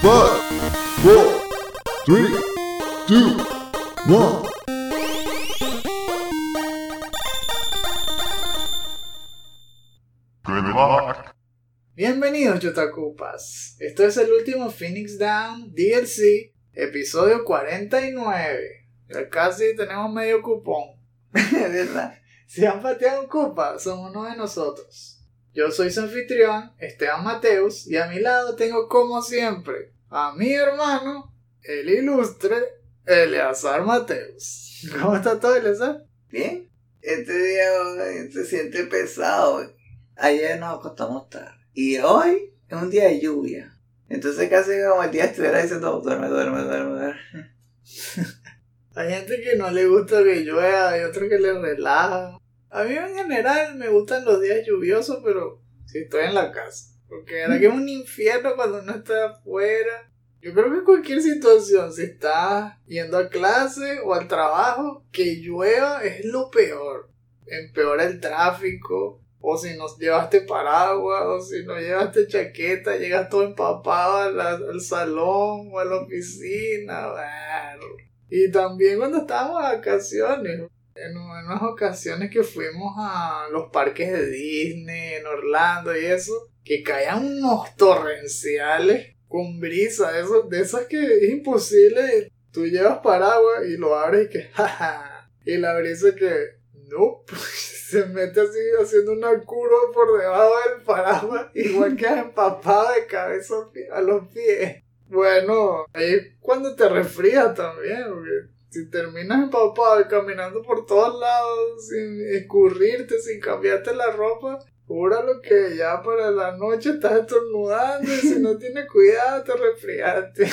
Five, four, three, two, one. Good luck. Bienvenidos Yotakupas. Esto es el último Phoenix Down DLC, episodio 49. Ya casi tenemos medio cupón. ¿Verdad? Si han pateado un cupa, son uno de nosotros. Yo soy su anfitrión, Esteban Mateus, y a mi lado tengo como siempre a mi hermano, el ilustre Eleazar Mateus. ¿Cómo está todo, Eleazar? Bien. Este día se siente pesado. Ayer nos acostamos tarde. Y hoy es un día de lluvia. Entonces casi como el día estuviera diciendo duerme, duerme, duerme, duerme. Hay gente que no le gusta que llueva, hay otro que le relaja. A mí en general me gustan los días lluviosos, pero si estoy en la casa. Porque era que es un infierno cuando uno está afuera. Yo creo que cualquier situación, si estás yendo a clase o al trabajo, que llueva es lo peor. Empeora el tráfico, o si no llevaste paraguas, o si no llevaste chaqueta, llegas todo empapado al, al salón o a la oficina. Y también cuando estábamos de vacaciones, en unas ocasiones que fuimos a los parques de Disney, en Orlando y eso, que caían unos torrenciales con brisa, eso, de esas que es imposible. Tú llevas paraguas y lo abres y que, jaja. Y la brisa que, no, se mete así haciendo una curva por debajo del paraguas, igual que empapado de cabeza a los pies. Bueno, ahí cuando te resfrías también, porque si terminas empapado y caminando por todos lados sin escurrirte, sin cambiarte la ropa, lo que ya para la noche estás estornudando y si no tienes cuidado te resfriaste.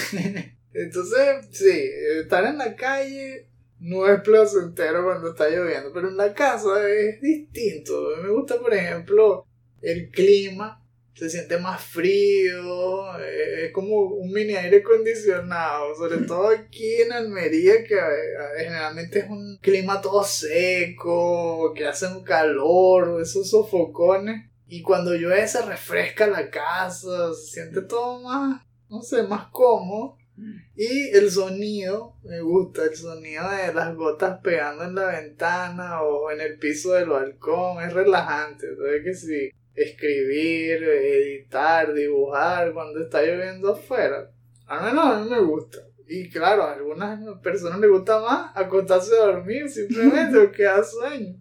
Entonces, sí, estar en la calle no es placentero cuando está lloviendo, pero en la casa es distinto. A mí me gusta, por ejemplo, el clima se siente más frío, eh, es como un mini aire acondicionado, sobre todo aquí en Almería, que eh, generalmente es un clima todo seco, que hace un calor, esos sofocones, y cuando llueve se refresca la casa, se siente todo más, no sé, más cómodo. Y el sonido, me gusta el sonido de las gotas pegando en la ventana o en el piso del balcón, es relajante, ¿sabes que sí? Escribir, editar, dibujar cuando está lloviendo afuera. Al menos a mí me gusta. Y claro, a algunas personas les gusta más acostarse a dormir simplemente porque da sueño.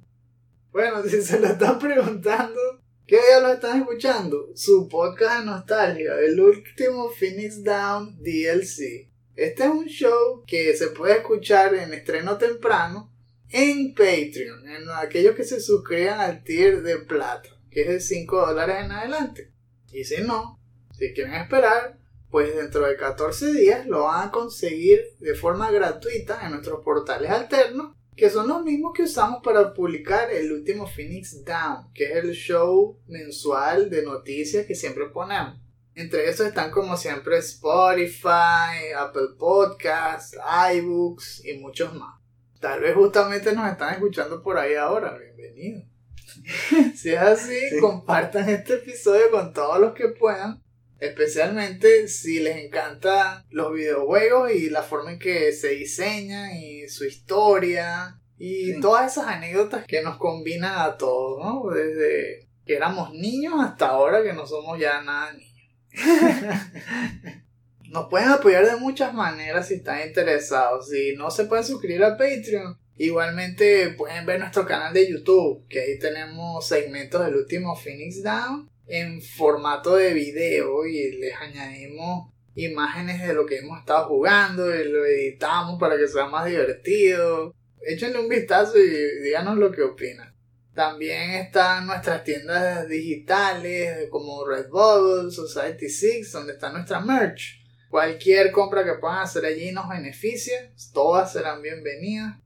Bueno, si se lo están preguntando, ¿qué día lo están escuchando? Su podcast de nostalgia, el último Phoenix Down DLC. Este es un show que se puede escuchar en estreno temprano en Patreon, en aquellos que se suscriban al tier de plata que es de 5 dólares en adelante. Y si no, si quieren esperar, pues dentro de 14 días lo van a conseguir de forma gratuita en nuestros portales alternos, que son los mismos que usamos para publicar el último Phoenix Down, que es el show mensual de noticias que siempre ponemos. Entre esos están como siempre Spotify, Apple Podcasts, iBooks y muchos más. Tal vez justamente nos están escuchando por ahí ahora. Bienvenidos. si es así, compartan este episodio con todos los que puedan. Especialmente si les encantan los videojuegos y la forma en que se diseñan y su historia y todas esas anécdotas que nos combinan a todos, ¿no? Desde que éramos niños hasta ahora que no somos ya nada niños. nos pueden apoyar de muchas maneras si están interesados. Si no se pueden suscribir a Patreon, Igualmente pueden ver nuestro canal de YouTube, que ahí tenemos segmentos del último Phoenix Down en formato de video y les añadimos imágenes de lo que hemos estado jugando y lo editamos para que sea más divertido. Échenle un vistazo y díganos lo que opinan. También están nuestras tiendas digitales como Redbubble, Society 6, donde está nuestra merch. Cualquier compra que puedan hacer allí nos beneficia, todas serán bienvenidas.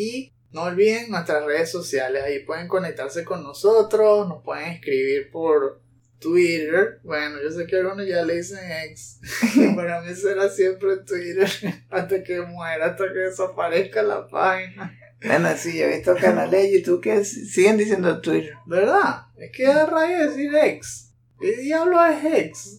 Y no olviden nuestras redes sociales, ahí pueden conectarse con nosotros, nos pueden escribir por Twitter. Bueno, yo sé que algunos ya le dicen ex. Para mí será siempre Twitter hasta que muera, hasta que desaparezca la página. Bueno, sí, yo he visto canales de YouTube que siguen diciendo Twitter. ¿Verdad? Es que da rabia decir ex. ¿Qué diablo es Hex?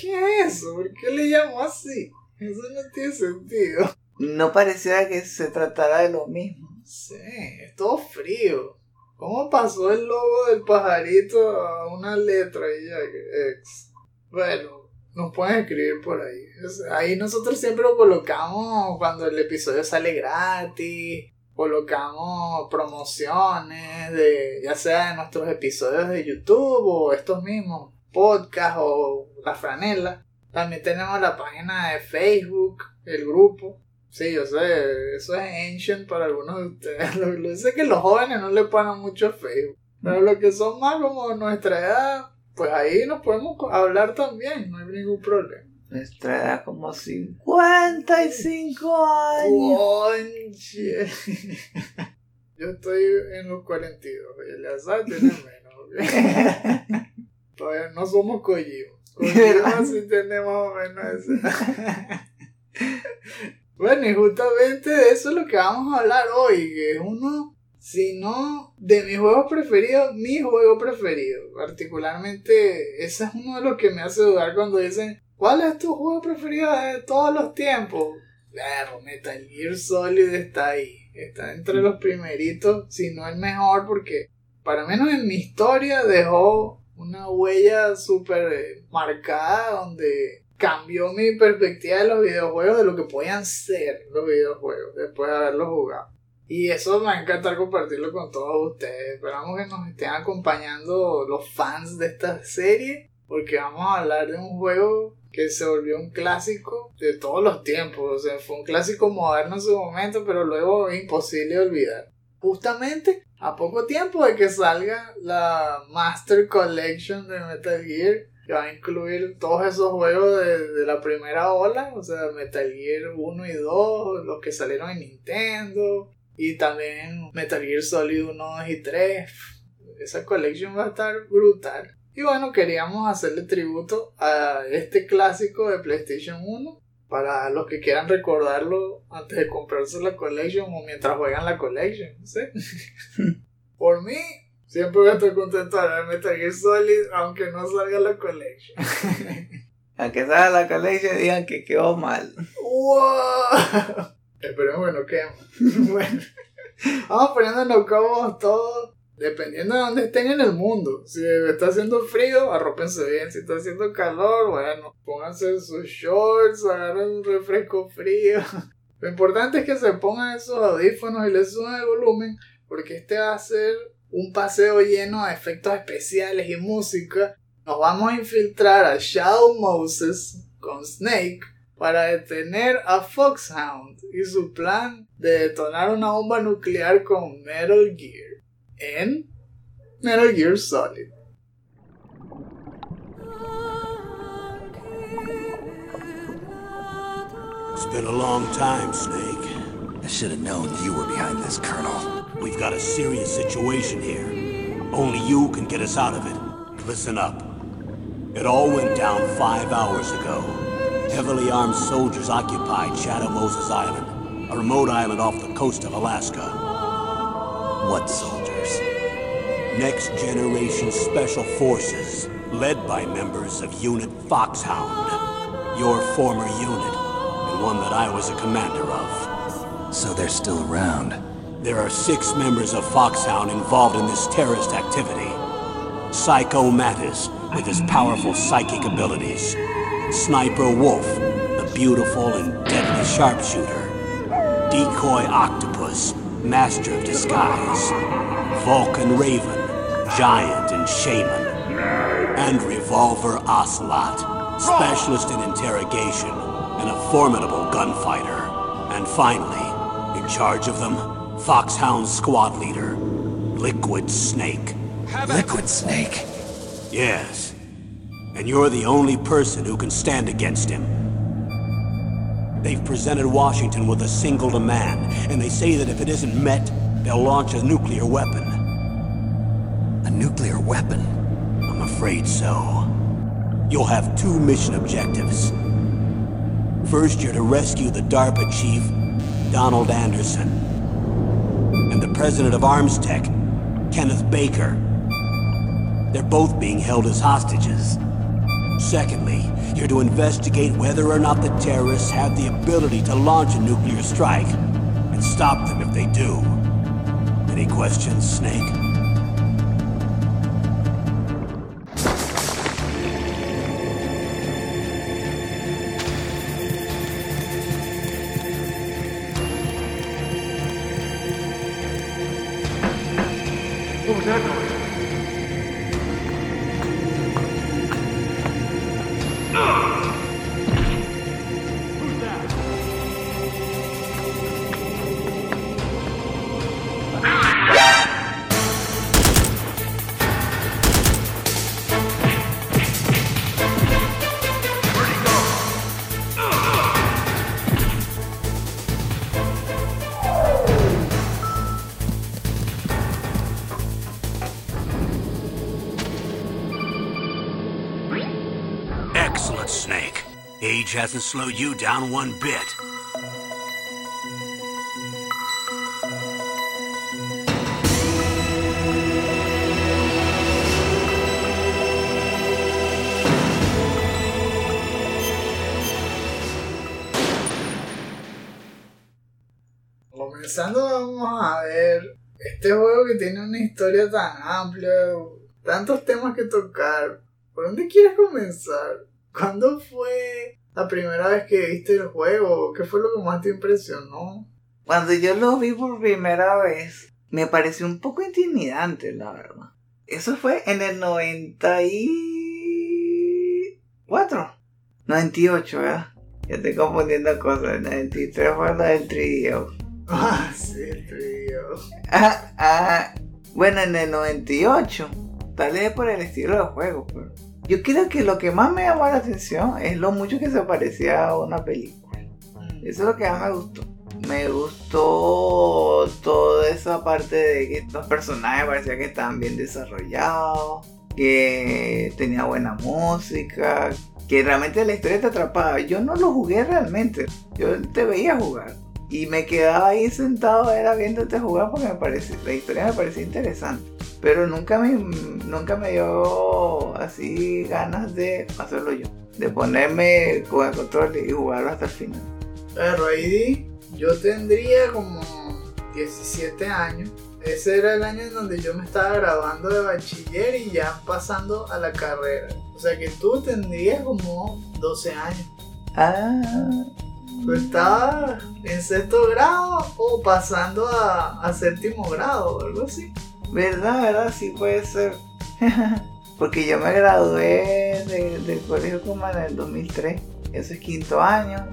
¿Qué es eso? ¿Por qué le llamó así? Eso no tiene sentido. No pareciera que se tratara de lo mismo. Sí, es todo frío. ¿Cómo pasó el logo del pajarito a una letra y ya que X? Bueno, nos pueden escribir por ahí. Ahí nosotros siempre lo colocamos cuando el episodio sale gratis. Colocamos promociones de ya sea de nuestros episodios de YouTube o estos mismos podcasts o la franela. También tenemos la página de Facebook, el grupo. Sí, yo sé, eso es ancient para algunos de ustedes. Lo, lo sé que los jóvenes no le ponen mucho Facebook. Pero los que son más como nuestra edad, pues ahí nos podemos hablar también, no hay ningún problema. Nuestra edad como 55 años. Yo estoy en los 42, y el azar tiene menos. ¿ok? Todavía no somos Kojima. Kojima sí tiene más o menos esa. Bueno, y justamente de eso es lo que vamos a hablar hoy, que es uno, si no, de mis juegos preferidos, mi juego preferido. Particularmente, ese es uno de los que me hace dudar cuando dicen, ¿cuál es tu juego preferido de todos los tiempos? Claro, Metal Gear Solid está ahí. Está entre los primeritos, si no el mejor, porque para menos en mi historia dejó una huella súper eh, marcada donde cambió mi perspectiva de los videojuegos, de lo que podían ser los videojuegos después de haberlos jugado. Y eso me va a encantar compartirlo con todos ustedes. Esperamos que nos estén acompañando los fans de esta serie, porque vamos a hablar de un juego que se volvió un clásico de todos los tiempos. O sea, fue un clásico moderno en su momento, pero luego imposible olvidar. Justamente a poco tiempo de que salga la Master Collection de Metal Gear, que va a incluir todos esos juegos de, de la primera ola, o sea, Metal Gear 1 y 2, los que salieron en Nintendo, y también Metal Gear Solid 1, 2 y 3. Esa collection va a estar brutal. Y bueno, queríamos hacerle tributo a este clásico de PlayStation 1 para los que quieran recordarlo antes de comprarse la collection o mientras juegan la collection, sé. Por mí, siempre voy a estar contento de Metal Gear Solid aunque no salga la collection. Aunque salga la colección y digan que quedó mal. ¡Wow! Esperemos que no queme. bueno, vamos poniéndonos cómodos todos, dependiendo de dónde estén en el mundo. Si está haciendo frío, arrópense bien. Si está haciendo calor, bueno, pónganse sus shorts, agarren un refresco frío. Lo importante es que se pongan esos audífonos y les suban el volumen, porque este va a ser un paseo lleno de efectos especiales y música. Nos vamos a infiltrar a Shadow Moses con Snake para detener a Foxhound y su plan de detonar una bomba nuclear con Metal Gear en Metal Gear Solid. It's been a long time, Snake. I should have known you were behind this, Colonel. We've got a serious situation here. Only you can get us out of it. Listen up. It all went down five hours ago. Heavily armed soldiers occupied Shadow Moses Island, a remote island off the coast of Alaska. What soldiers? Next Generation Special Forces, led by members of Unit Foxhound. Your former unit, and one that I was a commander of. So they're still around. There are six members of Foxhound involved in this terrorist activity. Psycho Mattis, with his powerful psychic abilities. Sniper Wolf, the beautiful and deadly sharpshooter. Decoy Octopus, master of disguise. Vulcan Raven, giant and shaman. And Revolver Ocelot, specialist in interrogation and a formidable gunfighter. And finally, in charge of them, Foxhound squad leader, Liquid Snake. Liquid Snake. Yes. And you're the only person who can stand against him. They've presented Washington with a single demand, and they say that if it isn't met, they'll launch a nuclear weapon. A nuclear weapon. I'm afraid so. You'll have two mission objectives. First, you're to rescue the DARPA chief, Donald Anderson, and the president of Arms Tech, Kenneth Baker. They're both being held as hostages. Secondly, you're to investigate whether or not the terrorists have the ability to launch a nuclear strike and stop them if they do. Any questions, Snake? Age hasn't slowed you down one bit. Comenzando vamos a ver este juego que tiene una historia tan amplia, tantos temas que tocar. ¿Por dónde quieres comenzar? ¿Cuándo fue la primera vez que viste el juego? ¿Qué fue lo que más te impresionó? Cuando yo lo vi por primera vez, me pareció un poco intimidante, la verdad. Eso fue en el 94. 98, ¿verdad? Ya estoy confundiendo cosas. El 93 fue lo del 3DO. Ah, sí, tío. Ah, ah, bueno, en el 98. Tal vez por el estilo de juego, pero... Yo creo que lo que más me llamó la atención es lo mucho que se parecía a una película. Eso es lo que más me gustó. Me gustó toda esa parte de que los personajes parecían que estaban bien desarrollados, que tenía buena música, que realmente la historia te atrapaba. Yo no lo jugué realmente, yo te veía jugar. Y me quedaba ahí sentado, era viéndote jugar porque me parecía, la historia me parecía interesante. Pero nunca me, nunca me dio así ganas de hacerlo yo. De ponerme con el control y jugarlo hasta el final. Pero ahí yo tendría como 17 años. Ese era el año en donde yo me estaba graduando de bachiller y ya pasando a la carrera. O sea que tú tendrías como 12 años. Ah, ¿Tú estabas en sexto grado o pasando a, a séptimo grado o algo así? Verdad, verdad, sí puede ser. Porque yo me gradué de- del colegio como en el 2003. Eso es quinto año,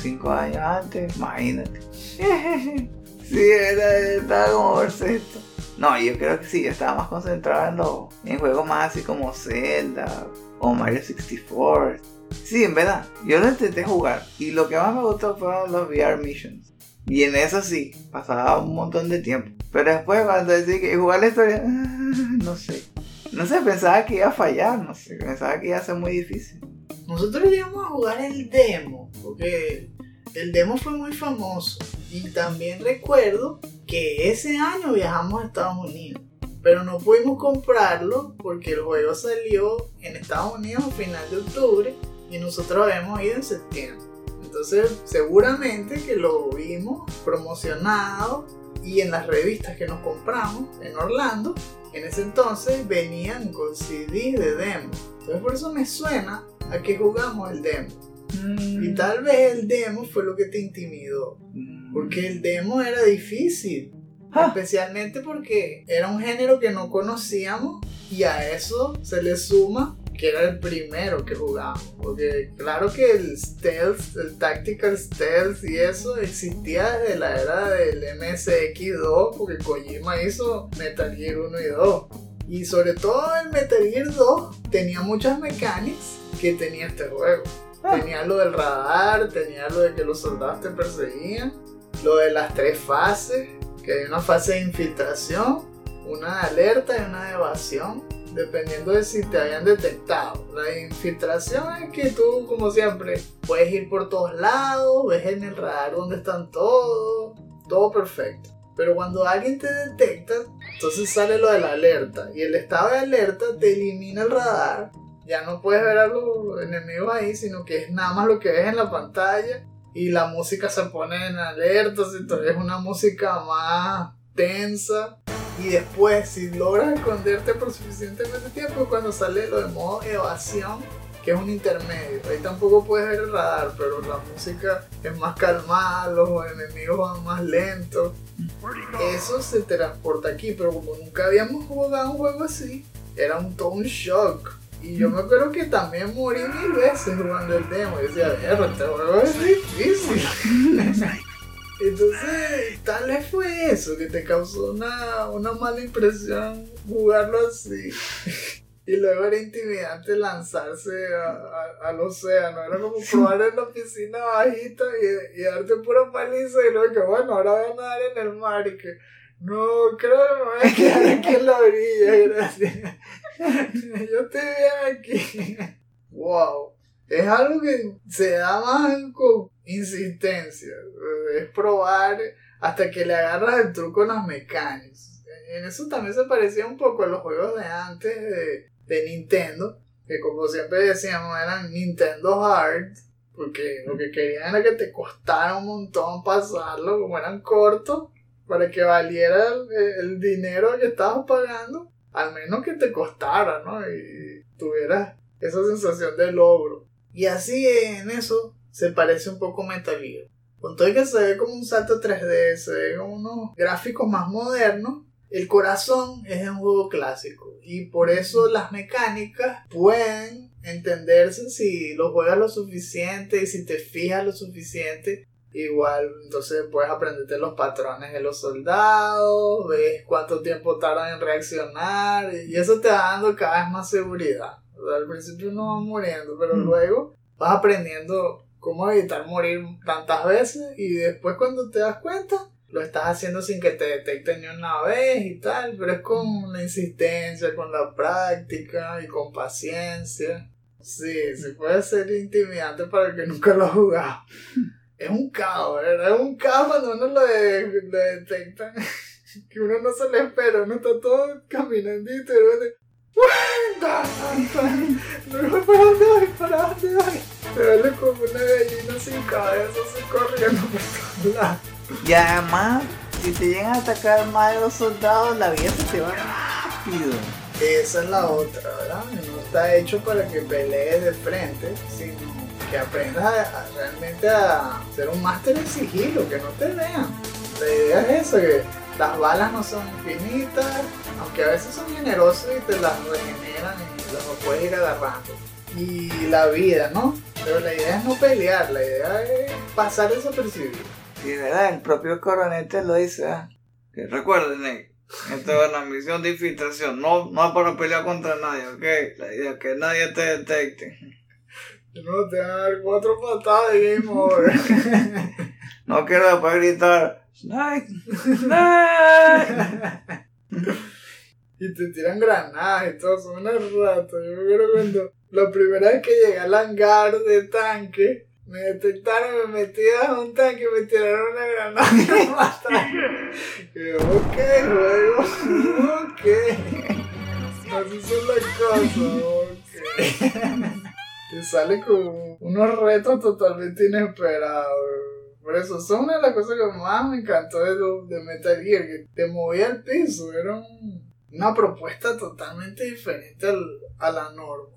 cinco años antes, imagínate. sí, era, estaba como por sexto. No, yo creo que sí, yo estaba más concentrado en, lo- en juegos más así como Zelda o Mario 64. Sí, en verdad, yo lo intenté jugar y lo que más me gustó fueron los VR missions. Y en eso sí, pasaba un montón de tiempo. Pero después cuando decía que jugar la historia, no sé. No sé, pensaba que iba a fallar, no sé, pensaba que iba a ser muy difícil. Nosotros llegamos a jugar el demo, porque el demo fue muy famoso. Y también recuerdo que ese año viajamos a Estados Unidos. Pero no pudimos comprarlo porque el juego salió en Estados Unidos a final de octubre y nosotros habíamos ido en septiembre. Entonces seguramente que lo vimos promocionado y en las revistas que nos compramos en Orlando, en ese entonces venían con CD de demo. Entonces por eso me suena a que jugamos el demo. Y tal vez el demo fue lo que te intimidó. Mm. Porque el demo era difícil. Ah. Especialmente porque era un género que no conocíamos y a eso se le suma que era el primero que jugábamos. Porque claro que el stealth, el tactical stealth y eso existía desde la era del MSX2 porque Kojima hizo Metal Gear 1 y 2. Y sobre todo el Metal Gear 2 tenía muchas mecánicas que tenía este juego. Ah. Tenía lo del radar, tenía lo de que los soldados te perseguían, lo de las tres fases, que hay una fase de infiltración, una de alerta y una de evasión, dependiendo de si te hayan detectado. La infiltración es que tú, como siempre, puedes ir por todos lados, ves en el radar dónde están todos, todo perfecto. Pero cuando alguien te detecta, Entonces sale lo de la alerta. Y el estado de alerta te elimina el radar. Ya no puedes ver a los enemigos ahí, sino que es nada más lo que ves en la pantalla. Y la música se pone en alerta. Entonces es una música más tensa. Y después, si logras esconderte por suficientemente tiempo, cuando sale lo de modo evasión, que es un intermedio. Ahí tampoco puedes ver el radar, pero la música es más calmada, los enemigos van más lentos. Eso se transporta aquí, pero como nunca habíamos jugado un juego así, era un todo un shock. Y yo me acuerdo que también morí mil veces jugando el demo. Y decía, "Mierda, este juego es difícil. Entonces, tal vez fue eso que te causó una, una mala impresión jugarlo así. Y luego era intimidante lanzarse a- a- al océano. Era como probar en la piscina bajita y, y darte pura paliza. Y luego que bueno, ahora voy a nadar en el mar. Y que no, creo que me voy a quedar aquí en la orilla. Gracias. Yo estoy bien aquí. Wow. Es algo que se da más con insistencia. Es probar hasta que le agarras el truco a las mecánicas. En eso también se parecía un poco a los juegos de antes de, de Nintendo, que como siempre decíamos eran Nintendo Hard, porque lo que querían era que te costara un montón pasarlo, como eran cortos, para que valiera el, el dinero que estabas pagando, al menos que te costara, ¿no? Y tuvieras esa sensación de logro. Y así en eso se parece un poco a Metal Gear. Con todo y que se ve como un salto 3D, se ve como unos gráficos más modernos, el corazón es un juego clásico y por eso las mecánicas pueden entenderse si lo juegas lo suficiente y si te fijas lo suficiente. Igual, entonces puedes aprenderte los patrones de los soldados, ves cuánto tiempo tardan en reaccionar y eso te va dando cada vez más seguridad. O sea, al principio no vas muriendo, pero Mm. luego vas aprendiendo cómo evitar morir tantas veces y después cuando te das cuenta lo estás haciendo sin que te detecten ni una vez y tal, pero es con la insistencia, con la práctica y con paciencia. Sí, sí puede ser intimidante para el que nunca lo ha jugado. Es un caos, ¿verdad? Es un caos cuando uno lo, de- lo detecta. Que uno no se le espera, uno está todo caminandito y Luego, ¿para dónde voy? ¿Para dónde voy? Te duele como una gallina sin cabeza, así corriendo por todos lados. Y además, si te llegan a atacar más de los soldados, la vida se te va rápido. Esa es la otra, ¿verdad? No está hecho para que pelees de frente, sino que aprendas a, a realmente a ser un máster en sigilo, que no te vean. La idea es eso, que las balas no son infinitas, aunque a veces son generosos y te las regeneran y las puedes ir agarrando. Y la vida, ¿no? Pero la idea es no pelear, la idea es pasar desapercibido. Y de verdad, el propio coronel te lo dice. Que recuerden, Nick, esta es una misión de infiltración. No, no es para pelear contra nadie, ¿ok? La idea es que nadie te detecte. No, te van a dar cuatro patadas de game over. No quiero después gritar, Snake, Snake. y te tiran granadas y todo, son una rata. Yo me acuerdo cuando la primera vez que llegué al hangar de tanque, me detectaron, me metí a un tanque y me tiraron una granada y me mataron. Y yo, ok, juego, ok. Así son las cosas, ok. Te sale con unos retos totalmente inesperados. Por eso, son una de las cosas que más me encantó de, de Metal Gear, que te movía el piso, era un- una propuesta totalmente diferente a la norma.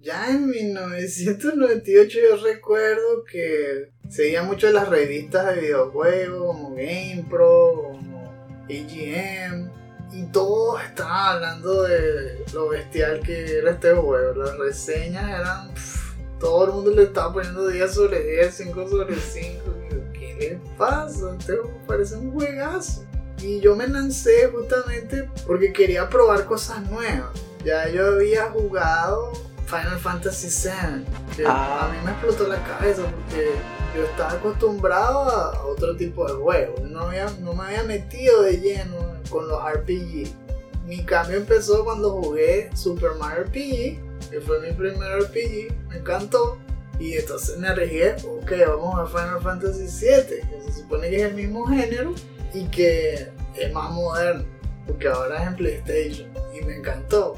Ya en 1998 yo recuerdo que seguía mucho las revistas de videojuegos como GamePro, como AGM, y todos estaban hablando de lo bestial que era este juego. Las reseñas eran... todo el mundo le estaba poniendo 10 sobre 10, 5 sobre 5. Y yo, ¿Qué le pasa? Este parece un juegazo. Y yo me lancé justamente porque quería probar cosas nuevas. Ya yo había jugado Final Fantasy VII, que Ah. a mí me explotó la cabeza porque yo estaba acostumbrado a a otro tipo de juegos. No, había, no me había metido de lleno con los RPG. Mi cambio empezó cuando jugué Super Mario RPG, que fue mi primer RPG, me encantó. Y entonces me arriesgué, ok, vamos a Final Fantasy VII, que se supone que es el mismo género y que es más moderno. porque ahora es en PlayStation y me encantó.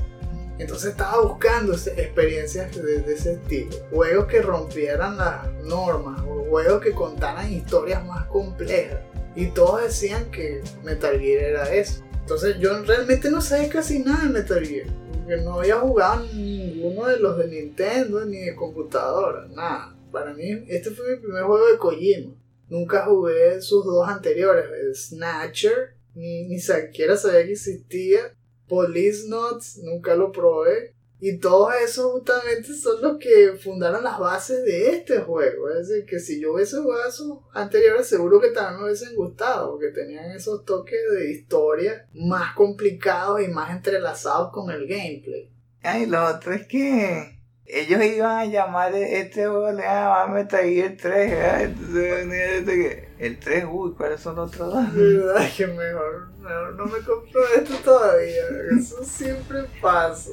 Entonces estaba buscando experiencias de, de ese estilo. Juegos que rompieran las normas o juegos que contaran historias más complejas. Y todos decían que Metal Gear era eso. Entonces yo realmente no sabía casi nada de Metal Gear. Porque no había jugado ninguno de los de Nintendo ni de computadora. Nada. Para mí este fue mi primer juego de Kojima. Nunca jugué sus dos anteriores. Snatcher. Ni, ni siquiera sabía que existía. Police Notes, nunca lo probé. Y todos esos justamente son los que fundaron las bases de este juego. Es decir, que si yo hubiese jugado esos anteriores, seguro que también me hubiesen gustado, porque tenían esos toques de historia más complicados y más entrelazados con el gameplay. Ay, lo otro es que ellos iban a llamar este juego, le iban a llamar Metal Gear 3, ¿verdad? Entonces venía este el 3, uy, ¿cuáles son los otros dos? De verdad que mejor, mejor no me compro esto todavía. Eso siempre pasa.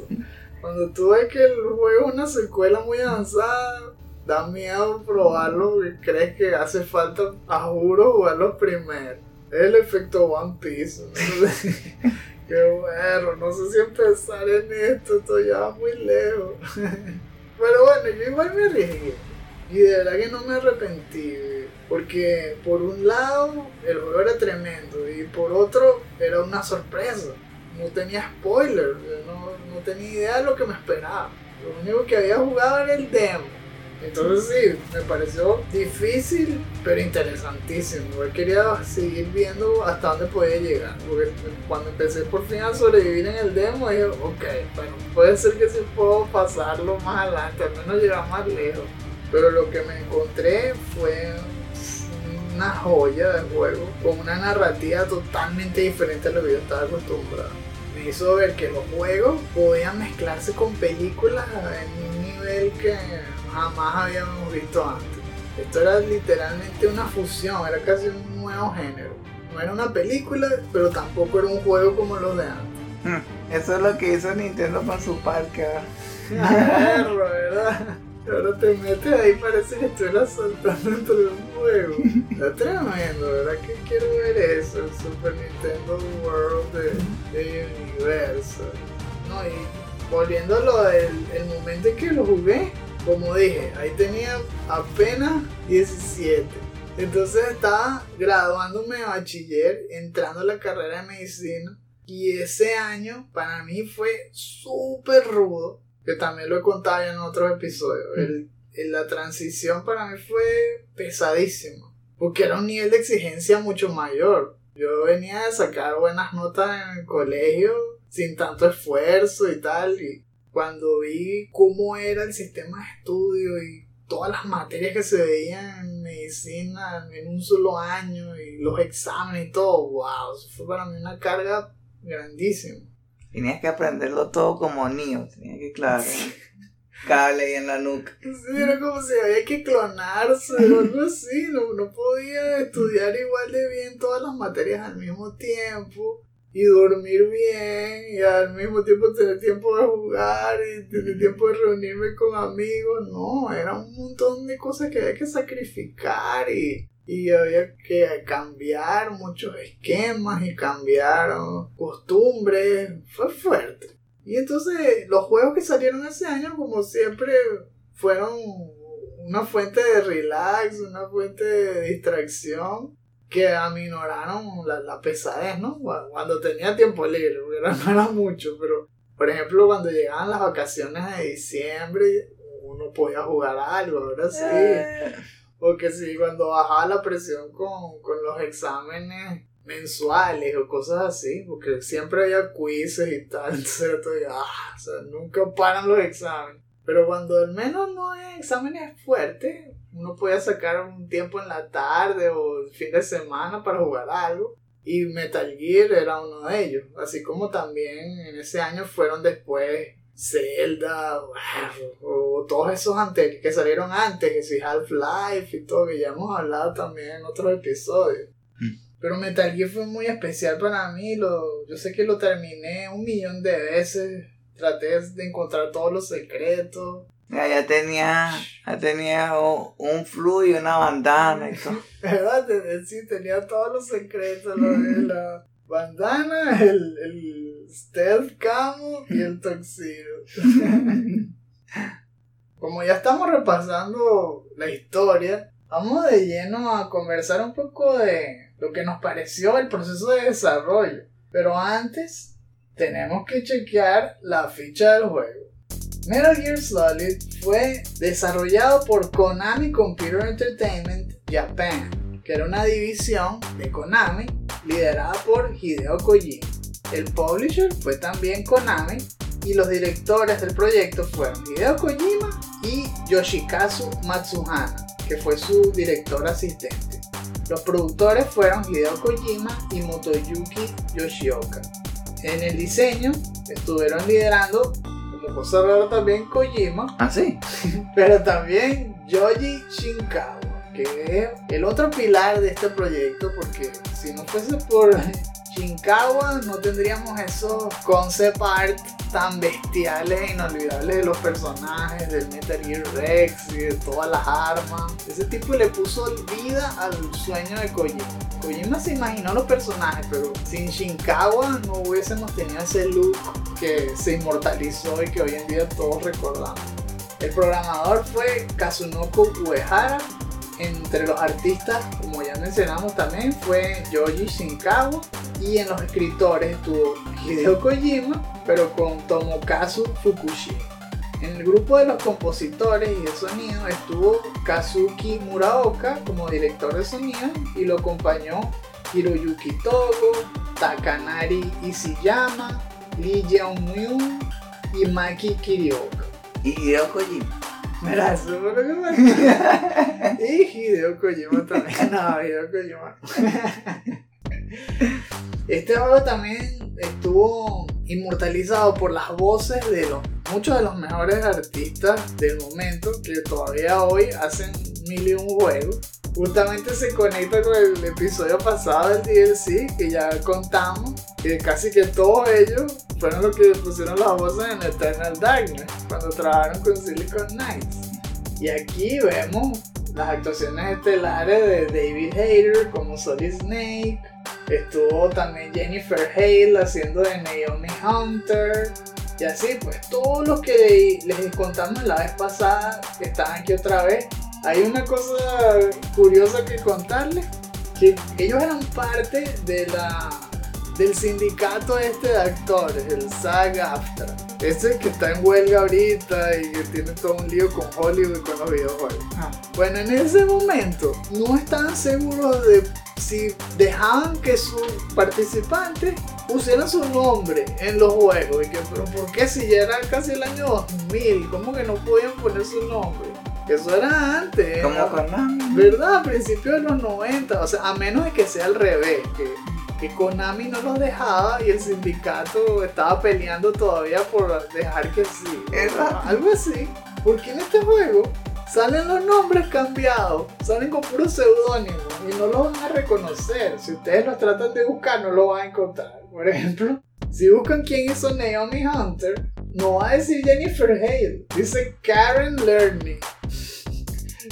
Cuando tú ves que el juego es una secuela muy avanzada, da miedo probarlo y crees que hace falta, a juro, jugarlo primero. Es el efecto One Piece. Qué bueno, no sé si empezar en esto, esto ya va muy lejos. Pero bueno, yo igual me arriesgué. Y de verdad que no me arrepentí. Porque por un lado el juego era tremendo y por otro era una sorpresa. No tenía spoiler, no, no tenía idea de lo que me esperaba. Lo único que había jugado era el demo. Entonces sí, me pareció difícil, pero interesantísimo. Yo quería seguir viendo hasta dónde podía llegar. Porque cuando empecé por fin a sobrevivir en el demo, dije, ok, bueno, puede ser que sí puedo pasarlo más adelante, al menos llegar más lejos. Pero lo que me encontré fue una joya de juego, con una narrativa totalmente diferente a lo que yo estaba acostumbrado. Hizo ver que los juegos podían mezclarse con películas en un nivel que jamás habíamos visto antes. Esto era literalmente una fusión, era casi un nuevo género. No era una película, pero tampoco era un juego como los de antes. Hmm, Eso es lo que hizo Nintendo con su parque. ¿verdad? Perro, Ahora te metes ahí, parece que estuvieras saltando dentro de un juego. Está tremendo, ¿verdad? Que quiero ver eso, el Super Nintendo World de, Universal. No, y volviendo a lo del el momento en que lo jugué, como dije, ahí tenía apenas 17. Entonces estaba graduándome de bachiller, entrando a la carrera de medicina. Y ese año para mí fue súper rudo que también lo he contado ya en otros episodios. El- la transición para mí fue pesadísima, porque era un nivel de exigencia mucho mayor. Yo venía de sacar buenas notas en el colegio sin tanto esfuerzo y tal, y cuando vi cómo era el sistema de estudio y todas las materias que se veían en medicina en un solo año y los exámenes y todo, wow, eso fue para mí una carga grandísima. Tenías que aprenderlo todo como niño, tenías que clavar cable ahí en la nuca. Sí, era como si había que clonarse o algo así, no, no podía estudiar igual de bien todas las materias al mismo tiempo y dormir bien y al mismo tiempo tener tiempo de jugar y tener tiempo de reunirme con amigos, no, era un montón de cosas que había que sacrificar y, y había que cambiar muchos esquemas y cambiar costumbres, fue fuerte. Y entonces los juegos que salieron ese año, como siempre, fueron una fuente de relax, una fuente de distracción que aminoraron la, la pesadez, ¿no? Cu- Cuando tenía tiempo libre, porque no era mucho, pero por ejemplo cuando llegaban las vacaciones de diciembre, uno podía jugar algo, ahora sí. Eh, Porque sí, cuando bajaba la presión con, con los exámenes mensuales o cosas así, porque siempre había quizzes y tal, era todo, ah, o sea, nunca paran los exámenes. Pero cuando al menos no hay exámenes fuertes, uno puede sacar un tiempo en la tarde o el fin de semana para jugar algo. Y Metal Gear era uno de ellos. Así como también en ese año fueron después Zelda o, o todos esos antes, que salieron antes, que si Half-Life y todo, que ya hemos hablado también en otros episodios. Pero Metal Gear fue muy especial para mí. Lo, yo sé que lo terminé un millón de veces. Traté de encontrar todos los secretos. Ya, ya tenía, ya tenía un, un flu y una bandana y todo. ¿Verdad? Sí, tenía todos los secretos. Lo de la, bandana, el, el stealth camo y el tuxedo. Como ya estamos repasando la historia, vamos de lleno a conversar un poco de lo que nos pareció el proceso de desarrollo. Pero antes, tenemos que chequear la ficha del juego. Metal Gear Solid fue desarrollado por Konami Computer Entertainment Japan, que era una división de Konami liderada por Hideo Kojima. El publisher fue también Konami y los directores del proyecto fueron Hideo Kojima y Yoshikazu Matsuhana, que fue su director asistente. Los productores fueron Hideo Kojima y Motoyuki Yoshioka. En el diseño estuvieron liderando, como cosa rara también Kojima, ¿Ah, sí? pero también Yoji Shinkawa, que es el otro pilar de este proyecto, porque si no fuese por Shinkawa no tendríamos esos concept art tan bestiales e inolvidables de los personajes, del Metal Gear Rex y de todas las armas. Ese tipo le puso vida al sueño de Kojima. Kojima se imaginó los personajes, pero sin Shinkawa no hubiésemos tenido ese look que se inmortalizó y que hoy en día todos recordamos. El programador fue Kazunoko Uehara. Entre los artistas, como ya mencionamos también, fue Yoji Shinkawa. Y en los escritores estuvo Hideo Kojima, pero con Tomokazu Fukushima. En el grupo de los compositores y de sonido estuvo Kazuki Muraoka como director de sonido y lo acompañó Hiroyuki Togo, Takanari Ishiyama, Lee Jeong-myung y Maki Kirioka. Y Hideo Kojima. Me... Y Hideo Kojima también. No, Hideo Kojima. Este juego también estuvo inmortalizado por las voces de los, muchos de los mejores artistas del momento que todavía hoy hacen mil y un juegos. Justamente se conecta con el episodio pasado del DLC que ya contamos, que casi que todos ellos fueron los que pusieron las voces en Eternal Darkness cuando trabajaron con Silicon Knights. Y aquí vemos las actuaciones estelares de David Hayter como Solid Snake. Estuvo también Jennifer Hale haciendo de Naomi Hunter. Y así, pues todos los que les contamos la vez pasada están aquí otra vez. Hay una cosa curiosa que contarles. Que ellos eran parte de la, del sindicato este de actores, el SAG-AFTRA. Ese que está en huelga ahorita y que tiene todo un lío con Hollywood y con los videojuegos. Bueno, en ese momento no estaban seguros de si dejaban que sus participantes pusieran su nombre en los juegos. Y que, pero ¿por qué si ya era casi el año 2000? ¿Cómo que no podían poner su nombre? Eso era antes. Como era- Konami. ¿Verdad? A principios de los 90. O sea, a menos de que sea al revés. Que, que Konami no los dejaba y el sindicato estaba peleando todavía por dejar que sí. Exacto. Algo así. Porque en este juego salen los nombres cambiados. Salen con puros seudónimos y no los van a reconocer. Si ustedes los tratan de buscar, no lo van a encontrar. Por ejemplo, si buscan quién hizo Naomi Hunter, no va a decir Jennifer Hale. Dice Karen Learning.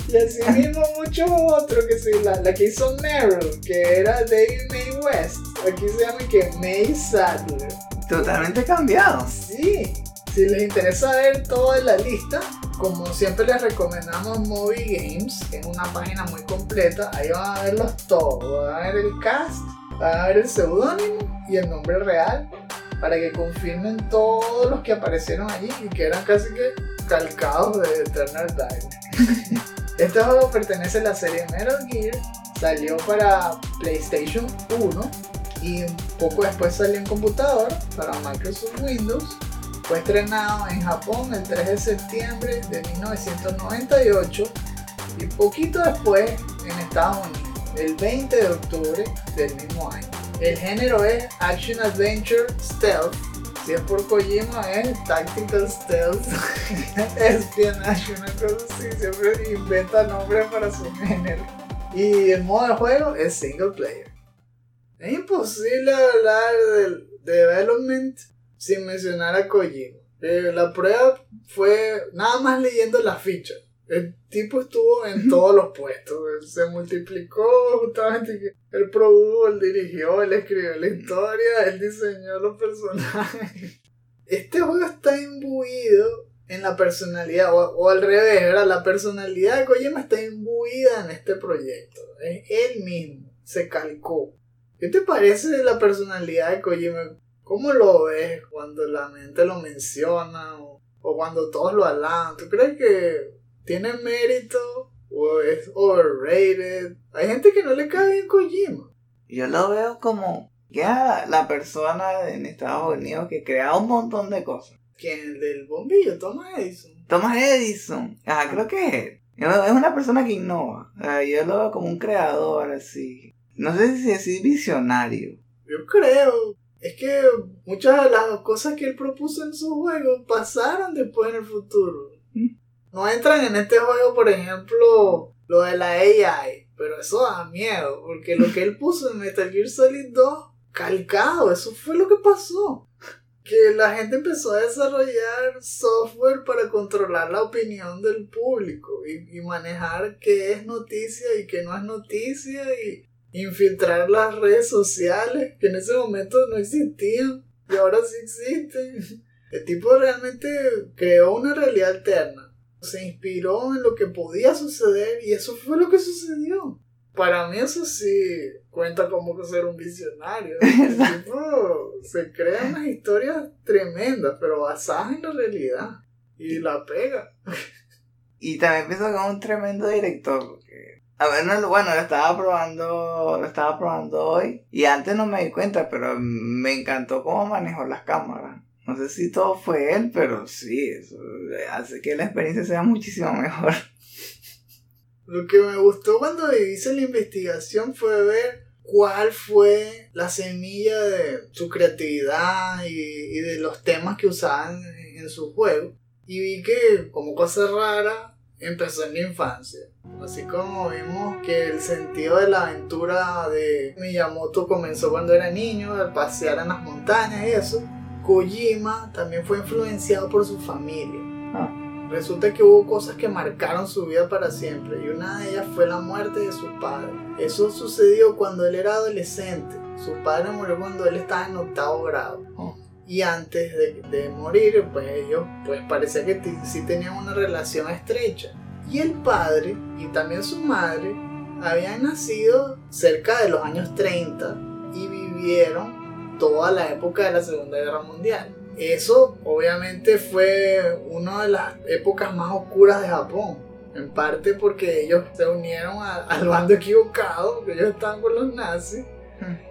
Y así mismo muchos otros que sí, la, la que hizo Meryl, que era David May West. Aquí se llama que May Sadler. Totalmente cambiado. Sí, si les interesa ver toda la lista, como siempre les recomendamos Movie Games, que es una página muy completa, ahí van a verlos todos, van a ver el cast, van a ver el seudónimo y el nombre real, para que confirmen todos los que aparecieron allí y que eran casi que calcados de Eternal Darkness. Este juego pertenece a la serie Metal Gear, salió para PlayStation 1 y poco después salió en computador para Microsoft Windows. Fue estrenado en Japón el 3 de septiembre de 1998 y poquito después en Estados Unidos, el 20 de octubre del mismo año. El género es Action Adventure Stealth. Si es por Kojima es Tactical Stealth, Espionage, una cosa así, siempre inventa nombres para su género. Y el modo de juego es single player. Es imposible hablar del development sin mencionar a Kojima. Eh, la prueba fue nada más leyendo la ficha. El tipo estuvo en todos los puestos. Él se multiplicó justamente. Él produjo, él dirigió, él escribió la historia, él diseñó los personajes. Este juego está imbuido en la personalidad, o, o al revés, ¿verdad? La personalidad de Kojima está imbuida en este proyecto. Es él mismo, se calcó. ¿Qué te parece la personalidad de Kojima? ¿Cómo lo ves cuando la mente lo menciona o, o cuando todos lo alaban? ¿Tú crees que tiene mérito o es overrated? Hay gente que no le cae bien Kojima. Yo lo veo como es la, persona en Estados Unidos que crea un montón de cosas. ¿Quién? El del bombillo, Thomas Edison. Thomas Edison, ajá, creo que es. Es una persona que innova. Yo lo veo como un creador, así. No sé si es visionario. Yo creo. Es que muchas de las cosas que él propuso en su juego pasaron después en el futuro. Mm. No entran en este juego, por ejemplo, lo de la AI. Pero eso da miedo, porque lo que él puso en Metal Gear Solid 2, calcado, eso fue lo que pasó. Que la gente empezó a desarrollar software para controlar la opinión del público y, y manejar qué es noticia y qué no es noticia y infiltrar las redes sociales que en ese momento no existían y ahora sí existen. El tipo realmente creó una realidad alterna. Se inspiró en lo que podía suceder y eso fue lo que sucedió. Para mí eso sí cuenta como ser un visionario. El tipo se crea unas historias tremendas, pero basadas en la realidad. Y la pega. Y también pienso que es un tremendo director. Porque, a ver, no, bueno, lo estaba probando, lo estaba probando hoy. Y antes no me di cuenta, pero me encantó cómo manejó las cámaras. No sé si todo fue él, pero sí, eso hace que la experiencia sea muchísimo mejor. Lo que me gustó cuando hice la investigación fue ver cuál fue la semilla de su creatividad y, y de los temas que usaban en, su juego. Y vi que, como cosa rara, empezó en la infancia. Así como vimos que el sentido de la aventura de Miyamoto comenzó cuando era niño, al pasear en las montañas y eso, Kojima también fue influenciado por su familia. Ah. Resulta que hubo cosas que marcaron su vida para siempre y una de ellas fue la muerte de su padre. Eso sucedió cuando él era adolescente. Su padre murió cuando él estaba en octavo grado. Oh. Y antes de, de morir, pues ellos pues parecía que sí tenían una relación estrecha. Y el padre y también su madre habían nacido cerca de los años 30 y vivieron toda la época de la Segunda Guerra Mundial. Eso obviamente fue una de las épocas más oscuras de Japón. En parte porque ellos se unieron a- al bando equivocado, que ellos estaban con los nazis.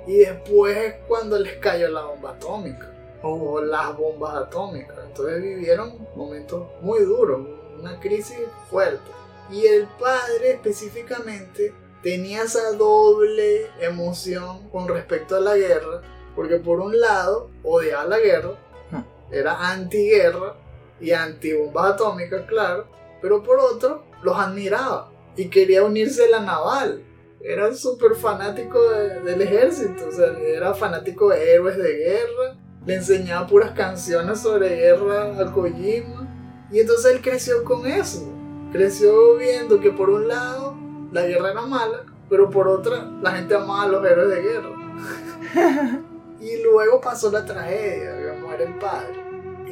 Y después es cuando les cayó la bomba atómica. O las bombas atómicas. Entonces vivieron momentos muy duros, una crisis fuerte. Y el padre específicamente tenía esa doble emoción con respecto a la guerra. Porque por un lado odiaba la guerra, era antiguerra y antibombas atómicas, claro. Pero por otro, los admiraba y quería unirse a la naval. Era súper fanático de- del ejército, o sea, era fanático de héroes de guerra. Le enseñaba puras canciones sobre guerra a Kojima. Y entonces él creció con eso. Creció viendo que por un lado la guerra era mala, pero por otra la gente amaba a los héroes de guerra. y luego pasó la tragedia, que muere el padre.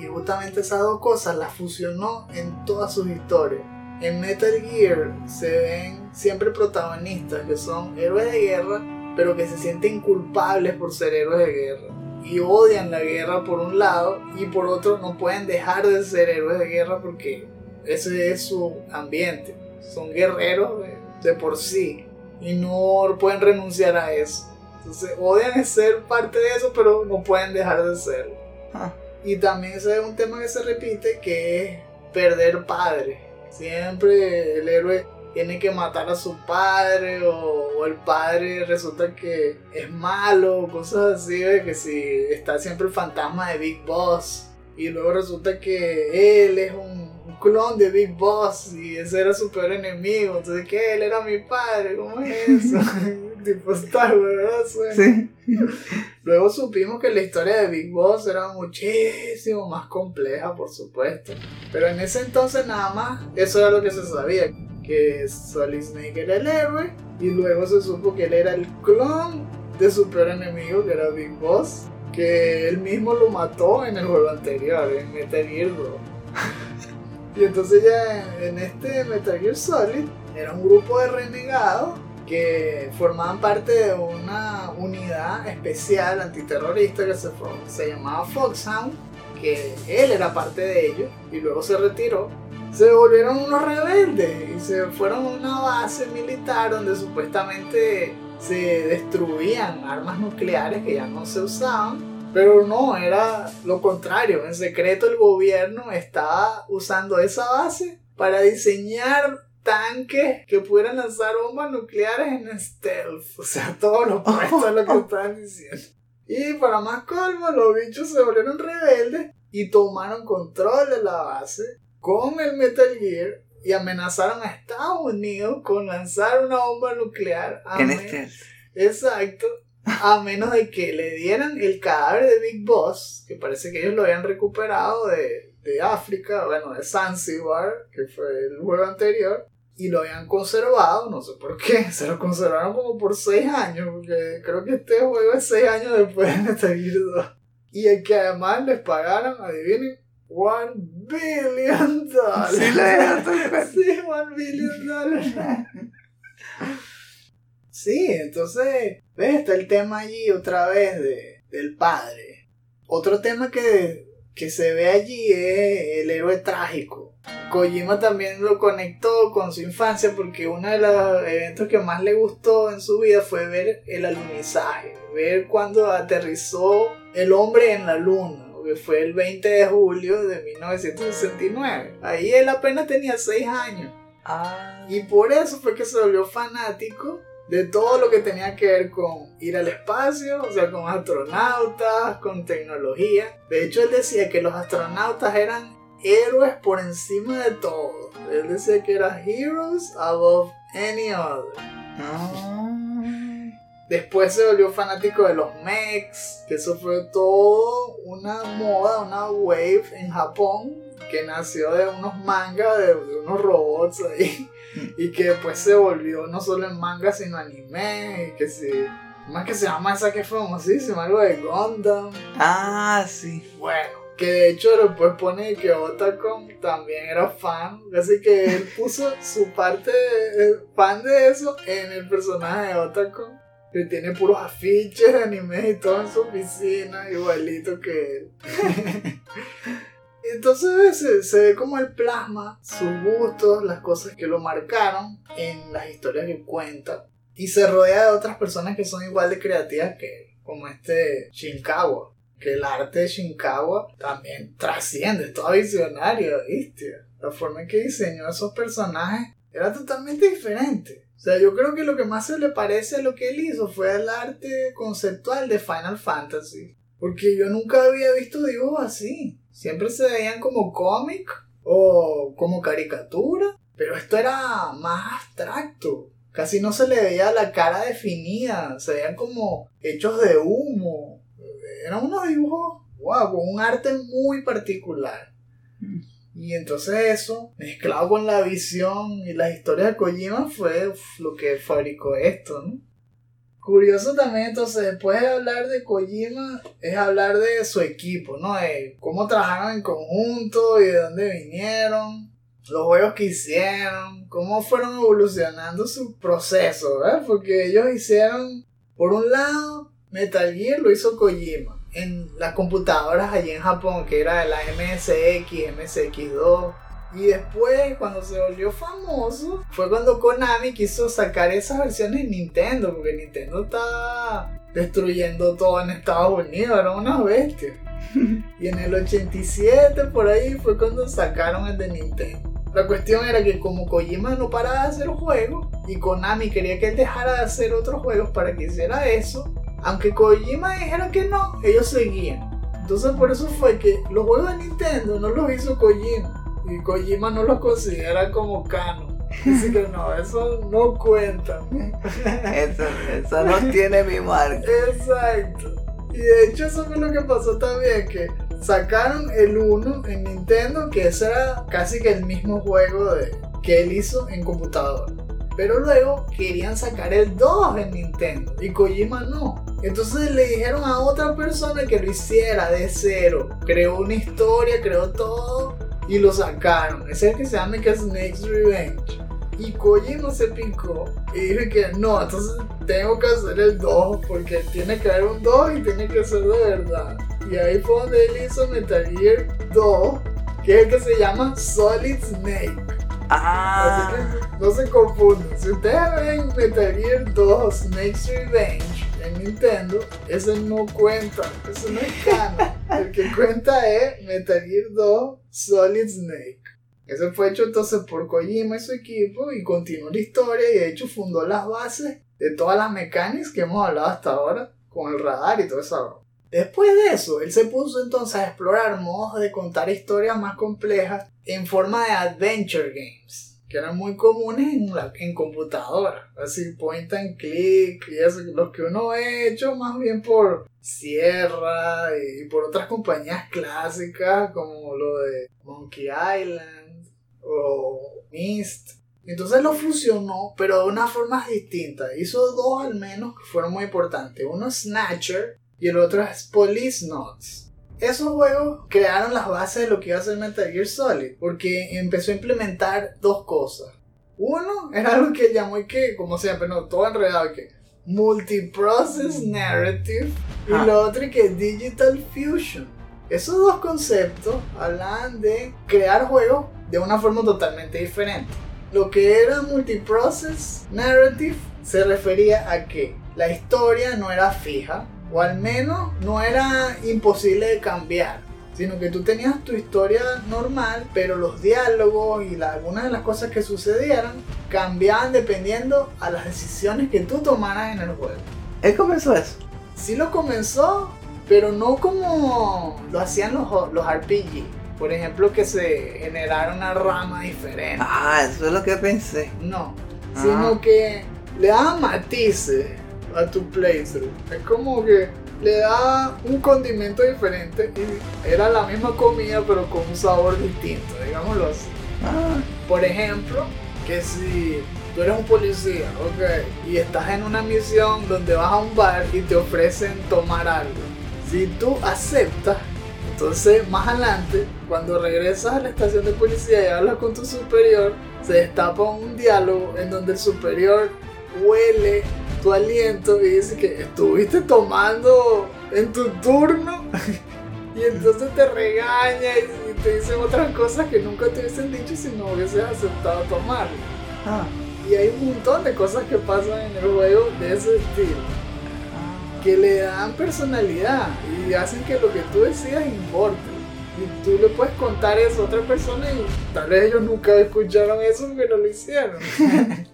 Y justamente esas dos cosas las fusionó en todas sus historias. En Metal Gear se ven siempre protagonistas que son héroes de guerra, pero que se sienten culpables por ser héroes de guerra. Y odian la guerra por un lado y por otro no pueden dejar de ser héroes de guerra porque ese es su ambiente. Son guerreros de, de por sí y no pueden renunciar a eso. Entonces odian ser parte de eso, pero no pueden dejar de serlo. Ah. Y también ese es un tema que se repite, que es perder padre. Siempre el héroe tiene que matar a su padre o, o el padre resulta que es malo, cosas así, de que si está siempre el fantasma de Big Boss y luego resulta que él es un, un clon de Big Boss y ese era su peor enemigo, entonces que él era mi padre, ¿cómo es eso? tipo Star Wars. Sí. Luego supimos que la historia de Big Boss era muchísimo más compleja, por supuesto. Pero en ese entonces nada más, eso era lo que se sabía, que Solid Snake era el héroe, y luego se supo que él era el clon de su peor enemigo, que era Big Boss, que él mismo lo mató en el juego anterior, en Metal Gear Bro. y entonces ya en este Metal Gear Solid era un grupo de renegados que formaban parte de una unidad especial antiterrorista que se, llamaba Foxhound, que él era parte de ellos y luego se retiró. Se volvieron unos rebeldes y se fueron a una base militar donde supuestamente se destruían armas nucleares que ya no se usaban. Pero no, era lo contrario. En secreto el gobierno estaba usando esa base para diseñar tanques que pudieran lanzar bombas nucleares en stealth. O sea, todo lo opuesto a lo que estaban diciendo. Y para más colmo, los bichos se volvieron rebeldes y tomaron control de la base con el Metal Gear y amenazaron a Estados Unidos con lanzar una bomba nuclear. a En este. Exacto. A menos de que le dieran el cadáver de Big Boss, que parece que ellos lo habían recuperado de, de África, bueno, de Zanzibar, que fue el juego anterior, y lo habían conservado, no sé por qué, se lo conservaron como por 6 años, porque creo que este juego es 6 años después de Metal Gear 2. Y el que además les pagaron, adivinen, 1 billion dollars. Sí, tocar. Sí, 1 billion dollars. Sí, entonces, ¿ves? Está el tema allí otra vez de, del padre. Otro tema que, que se ve allí es el héroe trágico. Kojima también lo conectó con su infancia porque uno de los eventos que más le gustó en su vida fue ver el alunizaje, ver cuando aterrizó el hombre en la luna, que fue el 20 de julio de 1969. Ahí él apenas tenía 6 años. Ah. Y por eso fue que se volvió fanático de todo lo que tenía que ver con ir al espacio, o sea, con astronautas, con tecnología. De hecho, él decía que los astronautas eran héroes por encima de todo. Él decía que eran heroes above any other. Ah. Después se volvió fanático de los mechs, que eso fue todo una moda, una wave en Japón, que nació de unos mangas, de, de unos robots ahí, y que después se volvió no solo en manga, sino anime, y que sí, más que se llama esa que es famosísima, algo de Gundam. Ah, sí. Bueno, que de hecho después pone que Otacon también era fan, así que él puso su parte de, fan de eso en el personaje de Otacon, que tiene puros afiches de anime y todo en su oficina, igualito que él. Entonces se, se ve como él plasma sus gustos, las cosas que lo marcaron en las historias que cuenta. Y se rodea de otras personas que son igual de creativas que él, como este Shinkawa que el arte de Shinkawa también trasciende, es todo visionario, ¿viste? La forma en que diseñó esos personajes era totalmente diferente. O sea, yo creo que lo que más se le parece a lo que él hizo fue el arte conceptual de Final Fantasy. Porque yo nunca había visto dibujos así. Siempre se veían como cómic o como caricatura. Pero esto era más abstracto. Casi no se le veía la cara definida. Se veían como hechos de humo eran unos dibujos, wow, con un arte muy particular. Y entonces eso, mezclado con la visión y las historias de Kojima, fue lo que fabricó esto, ¿no? Curioso también, entonces, después de hablar de Kojima, es hablar de su equipo, ¿no? De cómo trabajaron en conjunto y de dónde vinieron, los juegos que hicieron, cómo fueron evolucionando su proceso, ¿verdad? Porque ellos hicieron, por un lado, Metal Gear lo hizo Kojima en las computadoras allí en Japón, que era la MSX, MSX2. Y después, cuando se volvió famoso, fue cuando Konami quiso sacar esas versiones en Nintendo, porque Nintendo estaba destruyendo todo en Estados Unidos, era una bestia. Y en el 87, por ahí, fue cuando sacaron el de Nintendo. La cuestión era que como Kojima no paraba de hacer juegos y Konami quería que él dejara de hacer otros juegos para que hiciera eso, aunque Kojima dijera que no, ellos seguían. Entonces por eso fue que los juegos de Nintendo no los hizo Kojima. Y Kojima no los considera como canon. Así que no, eso no cuenta. Eso, eso no tiene mi marca. Exacto. Y de hecho eso fue lo que pasó también, que sacaron el 1 en Nintendo, que ese era casi que el mismo juego de, que él hizo en computadora. Pero luego querían sacar el 2 en Nintendo y Kojima no. Entonces le dijeron a otra persona que lo hiciera de cero. Creó una historia, creó todo y lo sacaron. Ese es el que se llama que Snake's Revenge. Y Kojima se picó y dijo que no, entonces tengo que hacer el 2 porque tiene que haber un 2 y tiene que ser de verdad. Y ahí fue donde él hizo Metal Gear 2, que es el que se llama Solid Snake. Ah, Así que no se confundan. Si ustedes ven Metal Gear 2 Snake's Revenge en Nintendo, ese no cuenta. Ese no es canon. El que cuenta es Metal Gear 2 Solid Snake. Ese fue hecho entonces por Kojima y su equipo y continuó la historia y de hecho fundó las bases de todas las mecánicas que hemos hablado hasta ahora con el radar y todo eso. Después de eso, él se puso entonces a explorar modos de contar historias más complejas en forma de adventure games, que eran muy comunes en, la, en computadora, así point and click y eso, los que uno ha hecho más bien por Sierra y por otras compañías clásicas como lo de Monkey Island o Myst. Entonces lo fusionó, pero de una forma distinta. Hizo dos al menos que fueron muy importantes. Uno es Snatcher y el otro es Police Notes. Esos juegos crearon las bases de lo que iba a ser Metal Gear Solid, porque empezó a implementar dos cosas. Uno era algo que llamó y que, como siempre, no, todo enredado, que Multiprocess Narrative, y Ah. lo otro que Digital Fusion. Esos dos conceptos hablan de crear juegos de una forma totalmente diferente. Lo que era Multiprocess Narrative se refería a que la historia no era fija, o al menos no era imposible de cambiar, sino que tú tenías tu historia normal, pero los diálogos y la- algunas de las cosas que sucedieran cambiaban dependiendo a las decisiones que tú tomaras en el juego. él comenzó eso. Sí lo comenzó, pero no como lo hacían los, los RPG. Por ejemplo, que se generara una rama diferente. Ah, eso es lo que pensé. No, Ah. sino que le daba matices a tu playthrough. Es como que le da un condimento diferente y era la misma comida pero con un sabor distinto, digámoslo así. Ah, Por ejemplo, que si tú eres un policía, ok, y estás en una misión donde vas a un bar y te ofrecen tomar algo. Si tú aceptas, entonces más adelante, cuando regresas a la estación de policía y hablas con tu superior, se destapa un diálogo en donde el superior huele tu aliento y dice que estuviste tomando en tu turno. Y entonces te regaña y, te dicen otras cosas que nunca te hubiesen dicho si no hubieses aceptado tomarlo. ah, Y hay un montón de cosas que pasan en el juego de ese estilo. Que le dan personalidad y hacen que lo que tú decidas importe. Y tú le puedes contar eso a otra persona y tal vez ellos nunca escucharon eso porque no lo hicieron.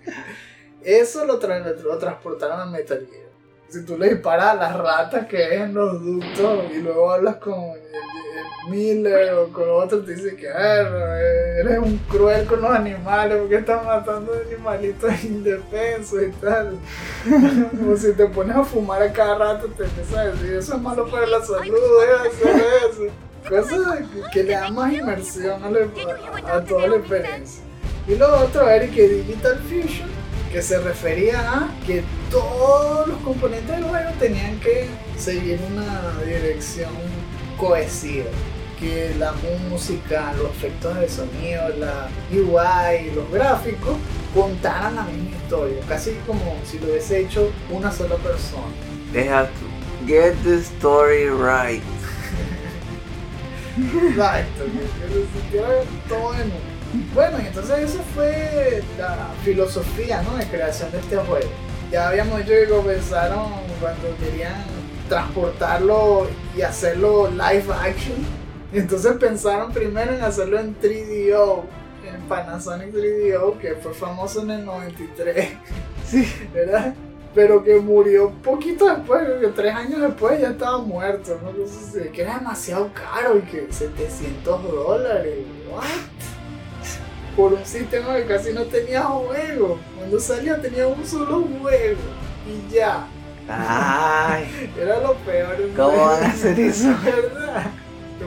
eso lo, tra- lo transportaron a Metal Gear. Si tú le disparas a las ratas que es en los ductos y luego hablas con el- el Miller o con otro, te dice que "Ah, eres un cruel con los animales porque estás matando animalitos indefensos y tal. o si te pones a fumar a cada rato, te empiezas a decir eso es malo para la salud, deja de hacer eso. Cosas que, le dan más inmersión a, la- a- a toda la experiencia. Y lo otro que Digital Fusion, que se refería a que todos los componentes del juego tenían que seguir una dirección cohesiva. Que la música, los efectos de sonido, la UI, los gráficos contaran la misma historia, casi como si lo hubiese hecho una sola persona. they have to get the story right. Exacto, que, que se sintiera todo en uno. Bueno, y entonces eso fue la filosofía ¿no? de creación de este juego. Ya habíamos dicho que comenzaron cuando querían transportarlo y hacerlo live action. Entonces pensaron primero en hacerlo en 3DO, en Panasonic 3DO, que fue famoso en el 93. Sí. ¿verdad? Pero que murió poquito después, que tres años después ya estaba muerto, ¿no? Entonces, que era demasiado caro y que 700 dólares, ¿what? Por un sistema que casi no tenía juego. Cuando salió tenía un solo juego y ya. Ay, Era lo peor. ¿cómo van a hacer eso? ¿Verdad?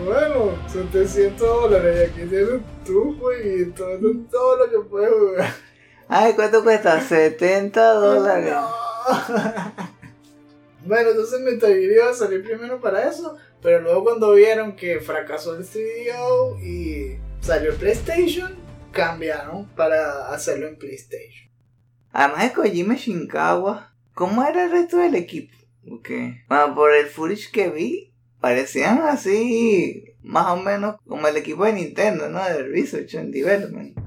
Bueno, 700 dólares y aquí tienes tu jueguito, todo lo que puedes jugar. Ay, ¿cuánto cuesta? 70 dólares. No. bueno, entonces Metal Gear iba a salir primero para eso, pero luego cuando vieron que fracasó el CDO y salió el PlayStation, cambiaron para hacerlo en PlayStation. Además de Kojima Shinkawa, ¿cómo era el resto del equipo? Porque, bueno, por el footage que vi, parecían así, más o menos como el equipo de Nintendo, ¿no? De Research and Development.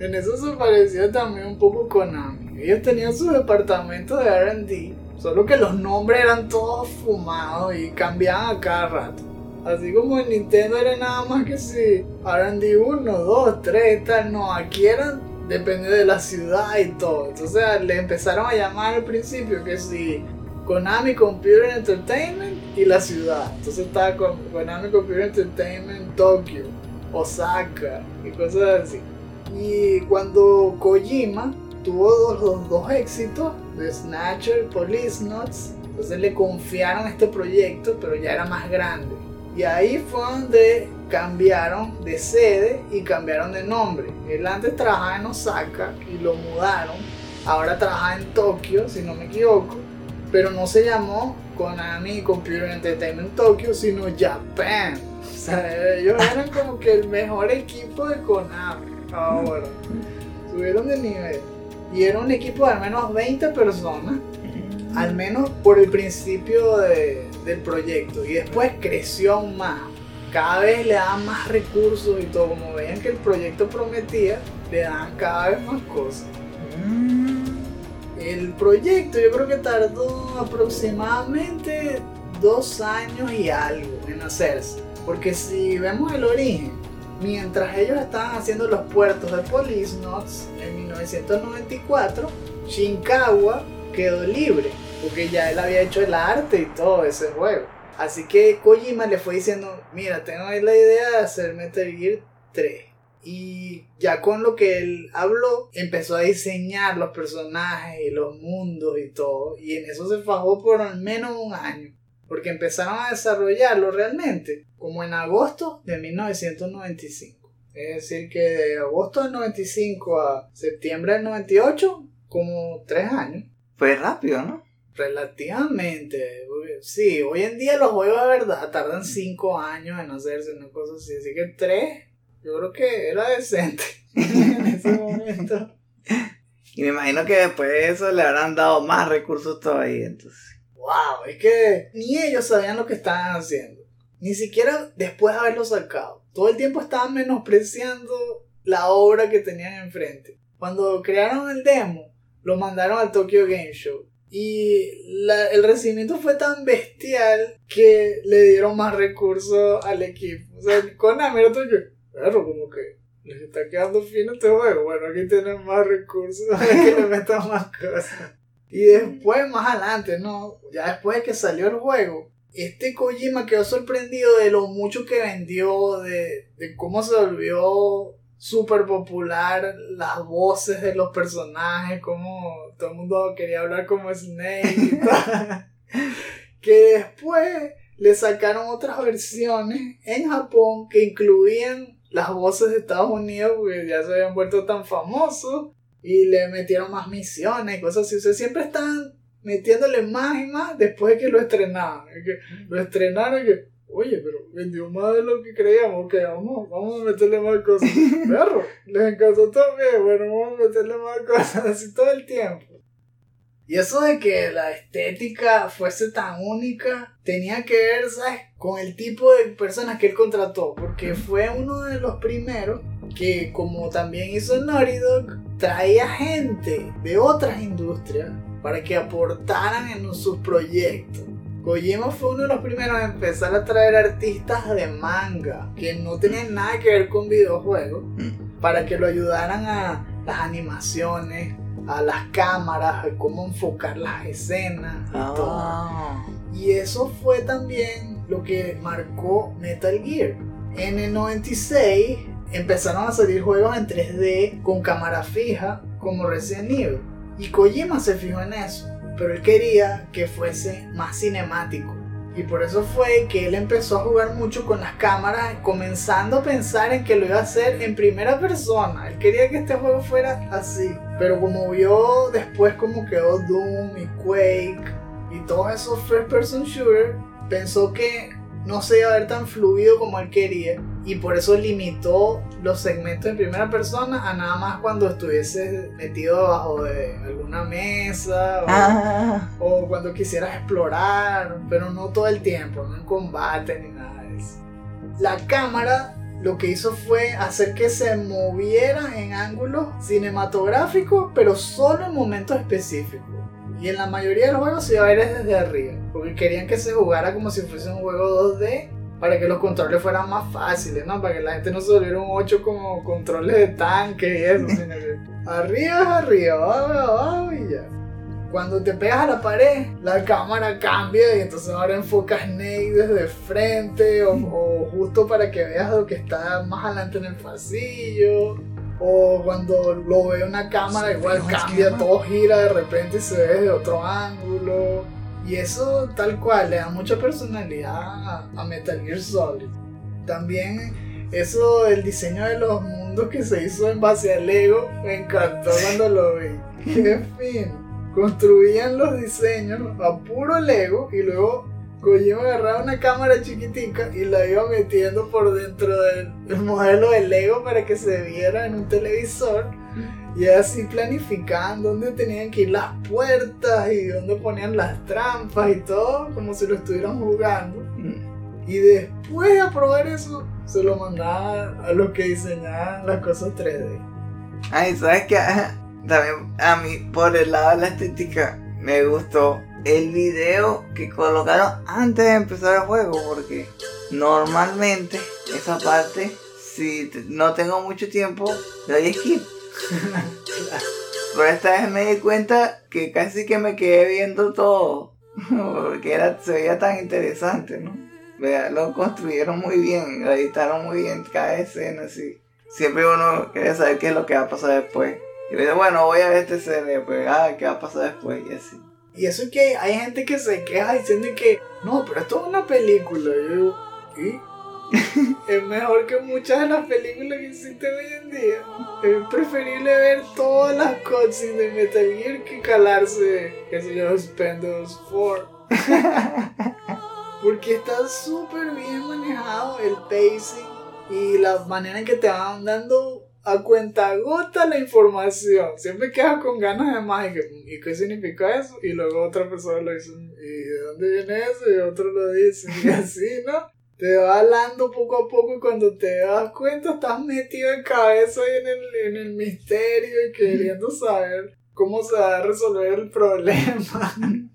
En eso se parecía también un poco Konami. Ellos tenían su departamento de RD, solo que los nombres eran todos fumados y cambiaban a cada rato. Así como en Nintendo era nada más que si RD 1, 2, 3, tal, no, aquí eran, depende de la ciudad y todo. Entonces le empezaron a llamar al principio que si Konami Computer Entertainment y la ciudad. Entonces estaba con Konami Computer Entertainment Tokyo, Osaka y cosas así. Y cuando Kojima tuvo dos, los dos éxitos de Snatcher, Police Notes, entonces le confiaron este proyecto, pero ya era más grande. Y ahí fue donde cambiaron de sede y cambiaron de nombre. Él antes trabajaba en Osaka y lo mudaron. Ahora trabaja en Tokio, si no me equivoco. Pero no se llamó Konami Computer Entertainment Tokyo, sino Japan. O sea, ellos eran como que el mejor equipo de Konami. Ahora, subieron de nivel. Y era un equipo de al menos 20 personas, al menos por el principio de- del proyecto. Y después creció aún más. Cada vez le daban más recursos y todo. Como veían que el proyecto prometía, le daban cada vez más cosas. El proyecto yo creo que tardó aproximadamente dos años y algo en hacerse. Porque si vemos el origen, mientras ellos estaban haciendo los puertos de Police Notes en 1994, Shinkawa quedó libre. Porque ya él había hecho el arte y todo ese juego. Así que Kojima le fue diciendo, mira, tengo ahí la idea de hacer Metal Gear 3. Y ya con lo que él habló, empezó a diseñar los personajes y los mundos y todo. Y en eso se fajó por al menos un año. Porque empezaron a desarrollarlo realmente como en agosto de 1995. Es decir, que de agosto del 95 a septiembre del 98, como tres años. Fue rápido, ¿no? Relativamente, sí, hoy en día los juegos de verdad tardan 5 años en hacerse una cosa así, así que 3 yo creo que era decente en ese momento. Y me imagino que después de eso le habrán dado más recursos todavía, entonces. Wow, es que ni ellos sabían lo que estaban haciendo, ni siquiera después de haberlo sacado. Todo el tiempo estaban menospreciando la obra que tenían enfrente. Cuando crearon el demo, lo mandaron al Tokyo Game Show. Y la- el recibimiento fue tan bestial que le dieron más recursos al equipo. O sea, Konami era que, claro, como que les está quedando fino este juego. Bueno, aquí tienen más recursos, hay que le metan más cosas. Y después, más adelante, ¿no? Ya después de que salió el juego, este Kojima quedó sorprendido de lo mucho que vendió, de, de cómo se volvió súper popular las voces de los personajes, como todo el mundo quería hablar como Snake y tal. que después le sacaron otras versiones en Japón que incluían las voces de Estados Unidos porque ya se habían vuelto tan famosos y le metieron más misiones y cosas así. O sea, siempre estaban metiéndole más y más después de que lo estrenaban. Es que lo estrenaron y que, oye, pero vendió más de lo que creíamos. Ok, vamos, vamos a meterle más cosas. Perro, les encantó también. Bueno, vamos a meterle más cosas así todo el tiempo. Y eso de que la estética fuese tan única tenía que ver, ¿sabes? Con el tipo de personas que él contrató. Porque fue uno de los primeros que, como también hizo Naughty Dog, traía gente de otras industrias para que aportaran en sus proyectos. Kojima fue uno de los primeros en empezar a traer artistas de manga que no tenían nada que ver con videojuegos para que lo ayudaran a las animaciones, a las cámaras, a cómo enfocar las escenas y todo. Ah. Y eso fue también lo que marcó Metal Gear. En el 96, empezaron a salir juegos en 3D con cámara fija como Resident Evil. Y Kojima se fijó en eso, pero él quería que fuese más cinemático. Y por eso fue que él empezó a jugar mucho con las cámaras, comenzando a pensar en que lo iba a hacer en primera persona. Él quería que este juego fuera así. Pero como vio después como quedó Doom y Quake y todos esos first person shooter, pensó que no se iba a ver tan fluido como él quería y por eso limitó los segmentos en primera persona a nada más cuando estuviese metido debajo de alguna mesa o, Ah, o cuando quisieras explorar, pero no todo el tiempo, no en combate ni nada de eso. La cámara lo que hizo fue hacer que se moviera en ángulos cinematográficos, pero solo en momentos específicos. Y en la mayoría de los juegos se iba a ver desde arriba, porque querían que se jugara como si fuese un juego 2D para que los controles fueran más fáciles, ¿no? Para que la gente no se volviera un 8 como controles de tanque y eso, sino que arriba es arriba, abajo es abajo y ya. Cuando te pegas a la pared, la cámara cambia y entonces ahora enfoca Snake desde frente o, o justo para que veas lo que está más adelante en el pasillo. O cuando lo ve una cámara, igual cambia, todo gira de repente y se ve desde otro ángulo. Y eso tal cual le da mucha personalidad a, a Metal Gear Solid. También eso, el diseño de los mundos que se hizo en base al Lego, me encantó cuando lo vi. Qué fin. Construían los diseños a puro Lego y luego Kojima agarraba una cámara chiquitica y la iba metiendo por dentro del modelo de Lego para que se viera en un televisor. Y así planificaban dónde tenían que ir las puertas y dónde ponían las trampas y todo, como si lo estuvieran jugando. Y después de aprobar eso, se lo mandaban a los que diseñaban las cosas 3D. Ay, ¿sabes qué? También a mí, por el lado de la estética, me gustó el video que colocaron antes de empezar el juego, porque normalmente esa parte, si no tengo mucho tiempo, le doy skip. Pero esta vez me di cuenta que casi que me quedé viendo todo, porque era, se veía tan interesante, ¿no? Lo construyeron muy bien, lo editaron muy bien cada escena, así. Siempre uno quiere saber qué es lo que va a pasar después. Y dice, bueno, voy a ver este escena, pues, ah, qué va a pasar después, y así. Y eso es que hay gente que se queja diciendo que no, pero esto es una película. Y yo ¿y? es mejor que muchas de las películas que existen hoy en día. Es preferible ver todas las cutscenes de Metal Gear que calarse, qué sé yo, Spendos 4. Porque está súper bien manejado el pacing y la manera en que te van dando a cuenta gota la información. Siempre quedas con ganas de más y, que, ¿y qué significa eso? Y luego otra persona lo dice, ¿y de dónde viene eso? Y otro lo dice, y así, ¿no? Te va hablando poco a poco y cuando te das cuenta estás metido en cabeza ahí en el, en el misterio y queriendo saber cómo se va a resolver el problema.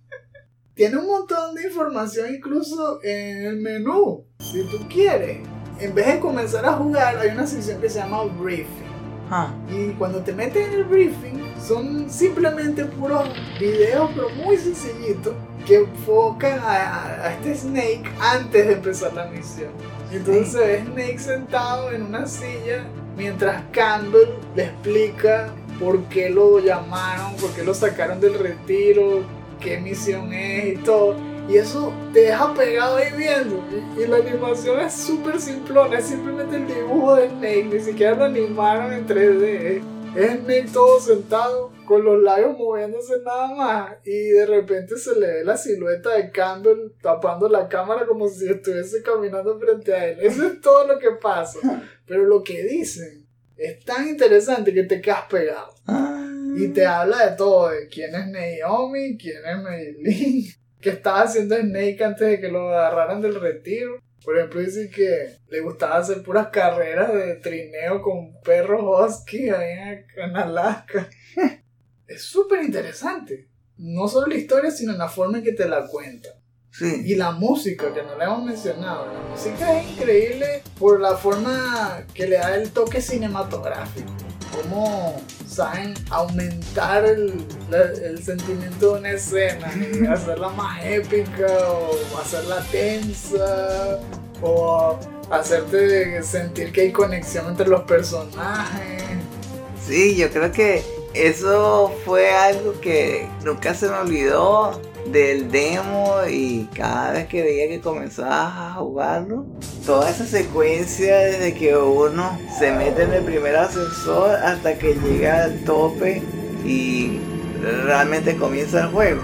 Tiene un montón de información incluso en el menú, si tú quieres. En vez de comenzar a jugar, hay una sección que se llama Briefing. Ah, Y cuando te metes en el briefing, son simplemente puros videos, pero muy sencillitos, que enfocan a, a- este Snake antes de empezar la misión. Entonces se ve Snake sentado en una silla, mientras Campbell le explica por qué lo llamaron, por qué lo sacaron del retiro, qué misión es y todo. Y eso te deja pegado ahí viendo. Y, y la animación es súper simplona, es simplemente el dibujo de Snake, ni siquiera lo animaron en 3D. Es Snake todo sentado, con los labios moviéndose nada más. Y de repente se le ve la silueta de Campbell tapando la cámara como si estuviese caminando frente a él. Eso es todo lo que pasa. Pero lo que dicen es tan interesante que te quedas pegado. ah. Y te habla de todo, de quién es Naomi, quién es Maylin, qué estaba haciendo Snake antes de que lo agarraran del retiro. Por ejemplo, dice que le gustaba hacer puras carreras de trineo con perros husky ahí en, en Alaska. Es súper interesante. No solo la historia, sino la forma en que te la cuenta. Sí. Y la música, que no le hemos mencionado. La música es increíble por la forma que le da el toque cinematográfico. Cómo saben aumentar el, la- el sentimiento de una escena y hacerla más épica o hacerla tensa o hacerte sentir que hay conexión entre los personajes. Sí, yo creo que eso fue algo que nunca se me olvidó del demo y cada vez que veía que comenzabas a jugarlo, toda esa secuencia desde que uno se mete en el primer ascensor hasta que llega al tope y realmente comienza el juego.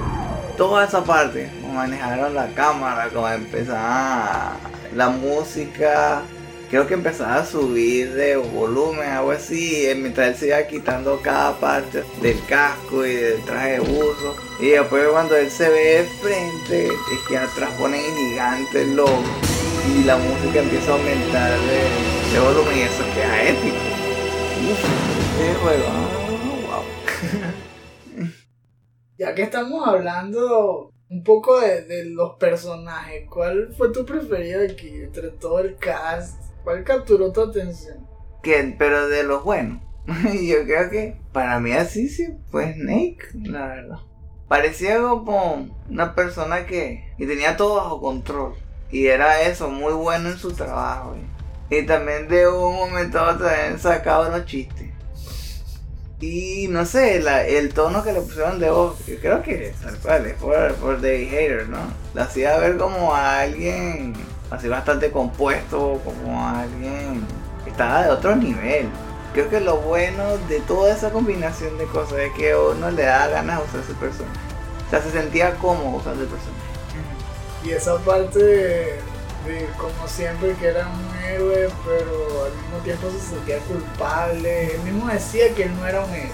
Toda esa parte, como manejaron la cámara, como empezaba la música, creo que empezaba a subir de volumen, algo así, mientras él se iba quitando cada parte del casco y del traje de buzo. Y después cuando él se ve de frente, es que atrás ponen gigante el logo y la música empieza a aumentar de, volumen y eso queda épico. Uf, este juego, ah, wow. Ya que estamos hablando un poco de, de los personajes, ¿cuál fue tu preferido aquí entre todo el cast? ¿Cuál capturó tu atención? Que, pero de los buenos. Yo creo que para mí así sí fue Snake, la verdad. Parecía como una persona que, que tenía todo bajo control. Y era eso, muy bueno en su trabajo. Y, y también de un momento a otro sacaba unos chistes. Y no sé, el tono que le pusieron de voz, yo creo que tal cual, es por, por David Hater, ¿no? La hacía ver como a alguien así bastante compuesto, como alguien que estaba de otro nivel. Creo que lo bueno de toda esa combinación de cosas es que uno le da ganas de usar ese personaje. O sea, se sentía cómodo usando el personaje. Y esa parte de, de como siempre que era un héroe, pero al mismo tiempo se sentía culpable. Él mismo decía que él no era un héroe.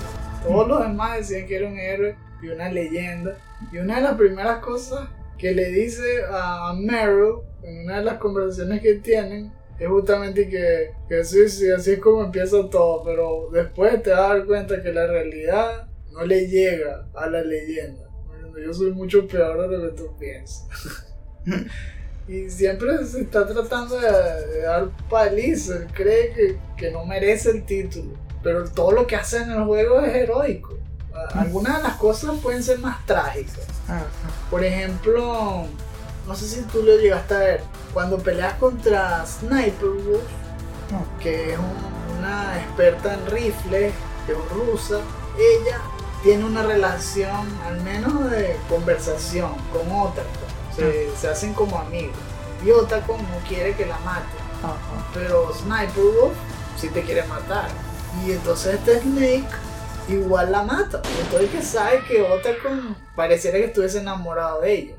Todos los demás decían que era un héroe y una leyenda. Y una de las primeras cosas que le dice a Meryl una de las conversaciones que tienen es justamente que, que sí, sí, así es como empieza todo, pero después te vas a dar cuenta que la realidad no le llega a la leyenda. Yo soy mucho peor de lo que tú piensas. Y siempre se está tratando de, de dar paliza. Él cree que, que no merece el título. Pero todo lo que hace en el juego es heroico. Algunas de las cosas pueden ser más trágicas. Por ejemplo, no sé si tú lo llegaste a ver. Cuando peleas contra Sniper Wolf, que es un- una experta en rifles, que es rusa, ella tiene una relación, al menos de conversación, con Otacon. Se, se hacen como amigos. Y Otacon no quiere que la mate. Pero Sniper Wolf sí te quiere matar. Y entonces este Snake igual la mata. Entonces que sabe que Otacon pareciera que estuviese enamorado de ella.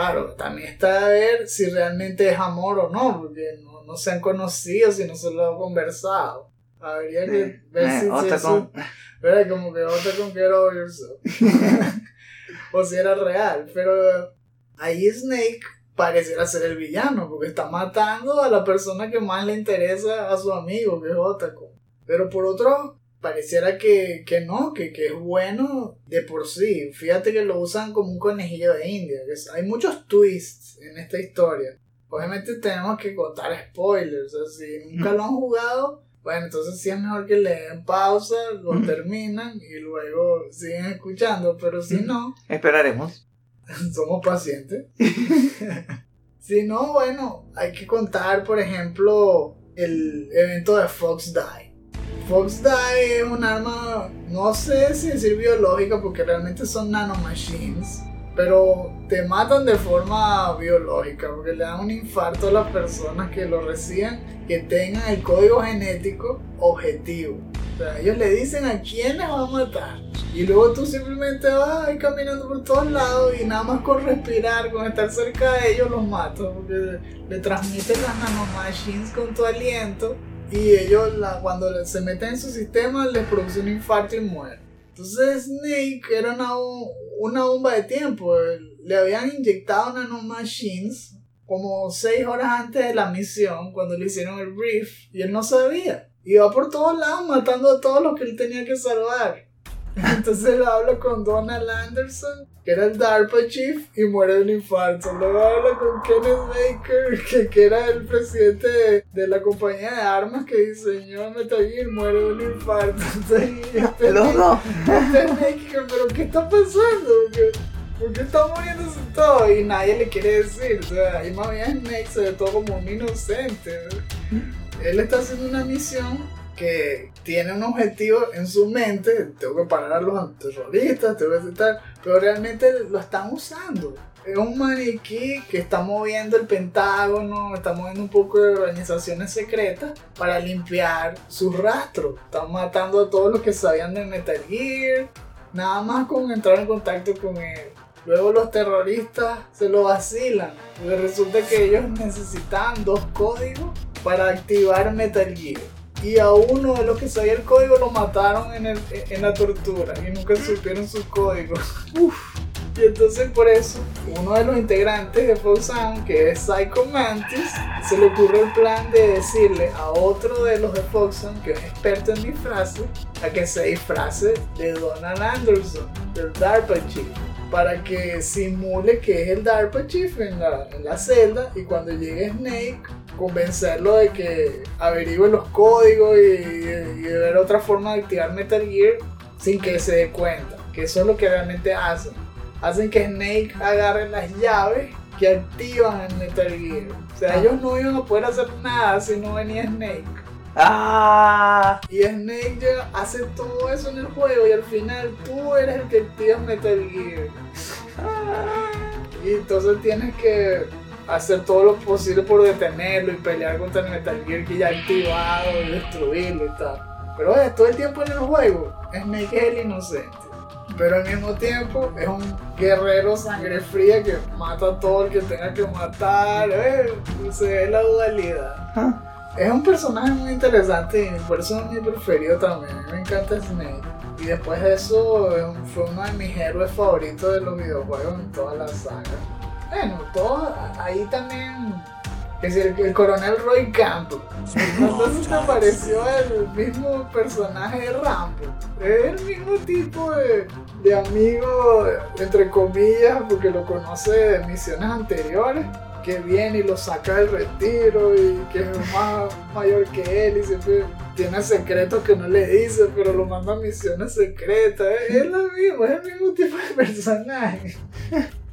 Claro, también está a ver si realmente es amor o no, porque no, no se han conocido, si no se lo han conversado. Habría que ver Eh, si, si otra eso- con-. Como que Otacon que era yourself. o si era real. Pero ahí Snake pareciera ser el villano, porque está matando a la persona que más le interesa a su amigo, que es Otacon. Pero por otro, pareciera que, que no, que, que es bueno de por sí. Fíjate que lo usan como un conejillo de India. que es- hay muchos twists en esta historia. Obviamente tenemos que contar spoilers. O sea, si nunca lo han jugado, bueno, entonces sí es mejor que le den pausa, lo terminan y luego siguen escuchando. Pero si no, Esperaremos. somos pacientes. si no, bueno, hay que contar, por ejemplo, el evento de Fox Die. Fox Die es un arma, no sé si decir biológica, porque realmente son nanomachines, pero te matan de forma biológica, porque le dan un infarto a las personas que lo reciben, que tengan el código genético objetivo. O sea, ellos le dicen a quiénes va a matar. Y luego tú simplemente vas ahí caminando por todos lados y nada más con respirar, con estar cerca de ellos los matas, porque le transmiten las nanomachines con tu aliento y ellos la- cuando se meten en su sistema les produce un infarto y mueren. Entonces Snake era una, una bomba de tiempo, le habían inyectado nanomachines como 6 horas antes de la misión, cuando le hicieron el brief, y él no sabía. Iba por todos lados matando a todos los que él tenía que salvar. Entonces él habla con Donald Anderson, que era el DARPA chief, y muere de un infarto. Luego habla con Kenneth Baker, que, que era el presidente de, de la compañía de armas que diseñó Metal Gear, muere de un infarto. Entonces, y este dos. este pero ¿qué está pasando? ¿Por qué, por qué está muriéndose todo? Y nadie le quiere decir. O sea, y más bien Snake se ve todo como un inocente. ¿no? Él está haciendo una misión que tiene un objetivo en su mente, tengo que parar a los terroristas, tengo que hacer tal, pero realmente lo están usando. Es un maniquí que está moviendo el Pentágono, está moviendo un poco de organizaciones secretas para limpiar sus rastros. Están matando a todos los que sabían de Metal Gear, nada más con entrar en contacto con él. Luego los terroristas se lo vacilan, porque resulta que ellos necesitaban dos códigos para activar Metal Gear. Y a uno de los que sabía el código lo mataron en, el- en la tortura y nunca supieron su código. Uf. Y entonces por eso, uno de los integrantes de Fox Sound, que es Psycho Mantis, se le ocurre el plan de decirle a otro de los de Fox Sound, que es experto en disfraces, a que se disfrace de Donald Anderson, del DARPA Chief, para que simule que es el DARPA Chief en la, en la celda y cuando llegue Snake, convencerlo de que averigüe los códigos y, ver otra forma de activar Metal Gear sin que se dé cuenta, que eso es lo que realmente hacen hacen que Snake agarre las llaves que activan el Metal Gear. O sea, ellos no iban a poder hacer nada si no venía Snake. ¡Ah! Y Snake hace todo eso en el juego y al final tú eres el que activa Metal Gear. Y entonces tienes que hacer todo lo posible por detenerlo y pelear contra el Metal Gear que ya ha activado y destruirlo y tal. Pero oye, todo el tiempo en el juego, Snake es el inocente. Pero al mismo tiempo es un guerrero sangre fría que mata a todo el que tenga que matar. eh, se ve la dualidad. Es un personaje muy interesante y por eso es mi preferido también. A mí me encanta Snake. Y después de eso eh, fue uno de mis héroes favoritos de los videojuegos en toda la saga. Bueno, todo ahí también. Es el, el coronel Roy Campbell. Entonces te pareció el mismo personaje de Rambo. Es el mismo tipo de, de amigo, entre comillas, porque lo conoce de misiones anteriores, que viene y lo saca del retiro y que es más mayor que él y siempre tiene secretos que no le dice, pero lo manda a misiones secretas. Es lo mismo, es el mismo tipo de personaje.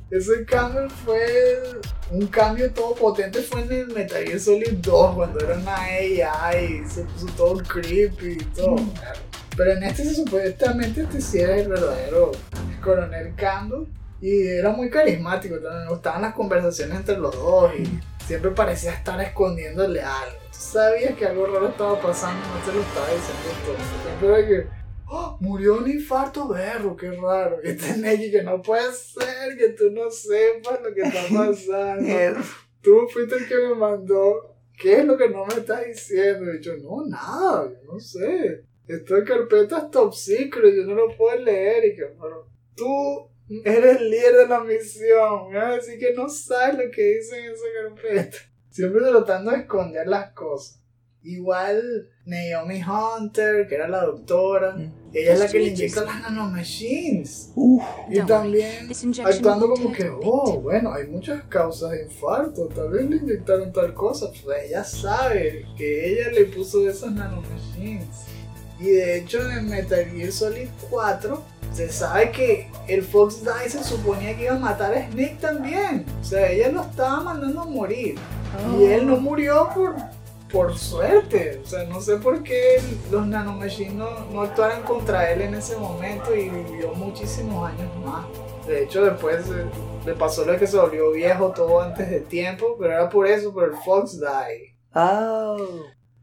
Ese cambio fue un cambio todo potente fue en el Metal Gear Solid 2 cuando era una AI y se puso todo creepy y todo. Pero en este se supuestamente este sí era el verdadero coronel Campbell y era muy carismático también. Me gustaban las conversaciones entre los dos y siempre parecía estar escondiéndole algo. Tú sabías que algo raro estaba pasando, no te lo estaba diciendo todo. Siempre era que ¡Oh! murió un infarto berro, qué raro. Y este Neji que no puede ser que tú no sepas lo que está pasando. Tú fuiste el que me mandó. ¿Qué es lo que no me estás diciendo? Y yo, no, nada, yo no sé. Esto de carpeta es top secret, yo no lo puedo leer. Y que, pero tú eres el líder de la misión. Me vas a decir que no sabes lo que dice en esa carpeta. Siempre tratando de esconder las cosas. Igual Naomi Hunter, que era la doctora, ella es la que le inyecta las nanomachines. Uf, Y también actuando como que, oh, bueno, hay muchas causas de infarto, tal vez le inyectaron tal cosa, pues ella sabe que ella le puso esas nanomachines. Y de hecho en Metal Gear Solid 4 se sabe que el Fox se suponía que iba a matar a Snake también. O sea, ella lo estaba mandando a morir. Y él no murió por, por suerte. O sea, no sé por qué los nanomachines no, no actuaron contra él en ese momento y vivió muchísimos años más. De hecho, después eh, le pasó lo que se volvió viejo todo antes de tiempo, pero era por eso, por el Fox Die. oh.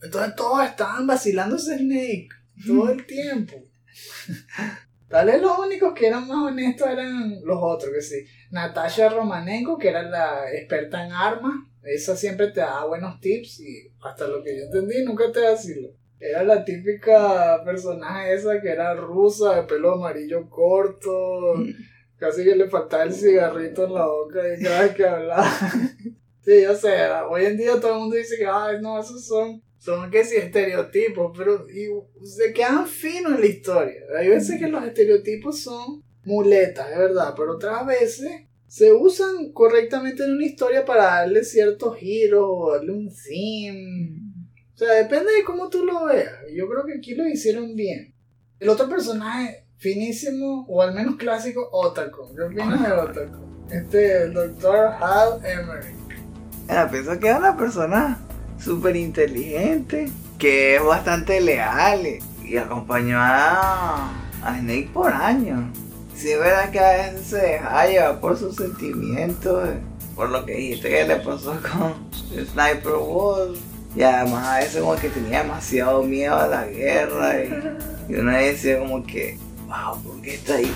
Entonces todos estaban vacilándose Snake todo el tiempo. Tal vez los únicos que eran más honestos eran los otros, que sí. Natasha Romanenko, que era la experta en armas, esa siempre te daba buenos tips y hasta lo que yo entendí nunca te vaciló. Era la típica personaje esa que era rusa, de pelo amarillo corto, casi que le faltaba el cigarrito en la boca y cada vez que hablaba. Sí, yo sé, hoy en día todo el mundo dice que, ay, no, esos son, son que sí estereotipos, pero y, se quedan finos en la historia. Hay veces que los estereotipos son muletas, es verdad, pero otras veces se usan correctamente en una historia para darle ciertos giros o darle un theme. O sea, depende de cómo tú lo veas. Yo creo que aquí lo hicieron bien. El otro personaje finísimo, o al menos clásico, Otaku. ¿Qué opinas de? Este, el doctor Hal Emery. Ah, pienso que es una persona súper inteligente, que es bastante leal y, acompañó a Snake por años. Sí, es verdad que a veces se deja llevar por sus sentimientos, eh, por lo que dijiste que le pasó con Sniper Wolf. Y además a veces como que tenía demasiado miedo a la guerra y, y uno decía como que, wow, ¿por qué está ahí?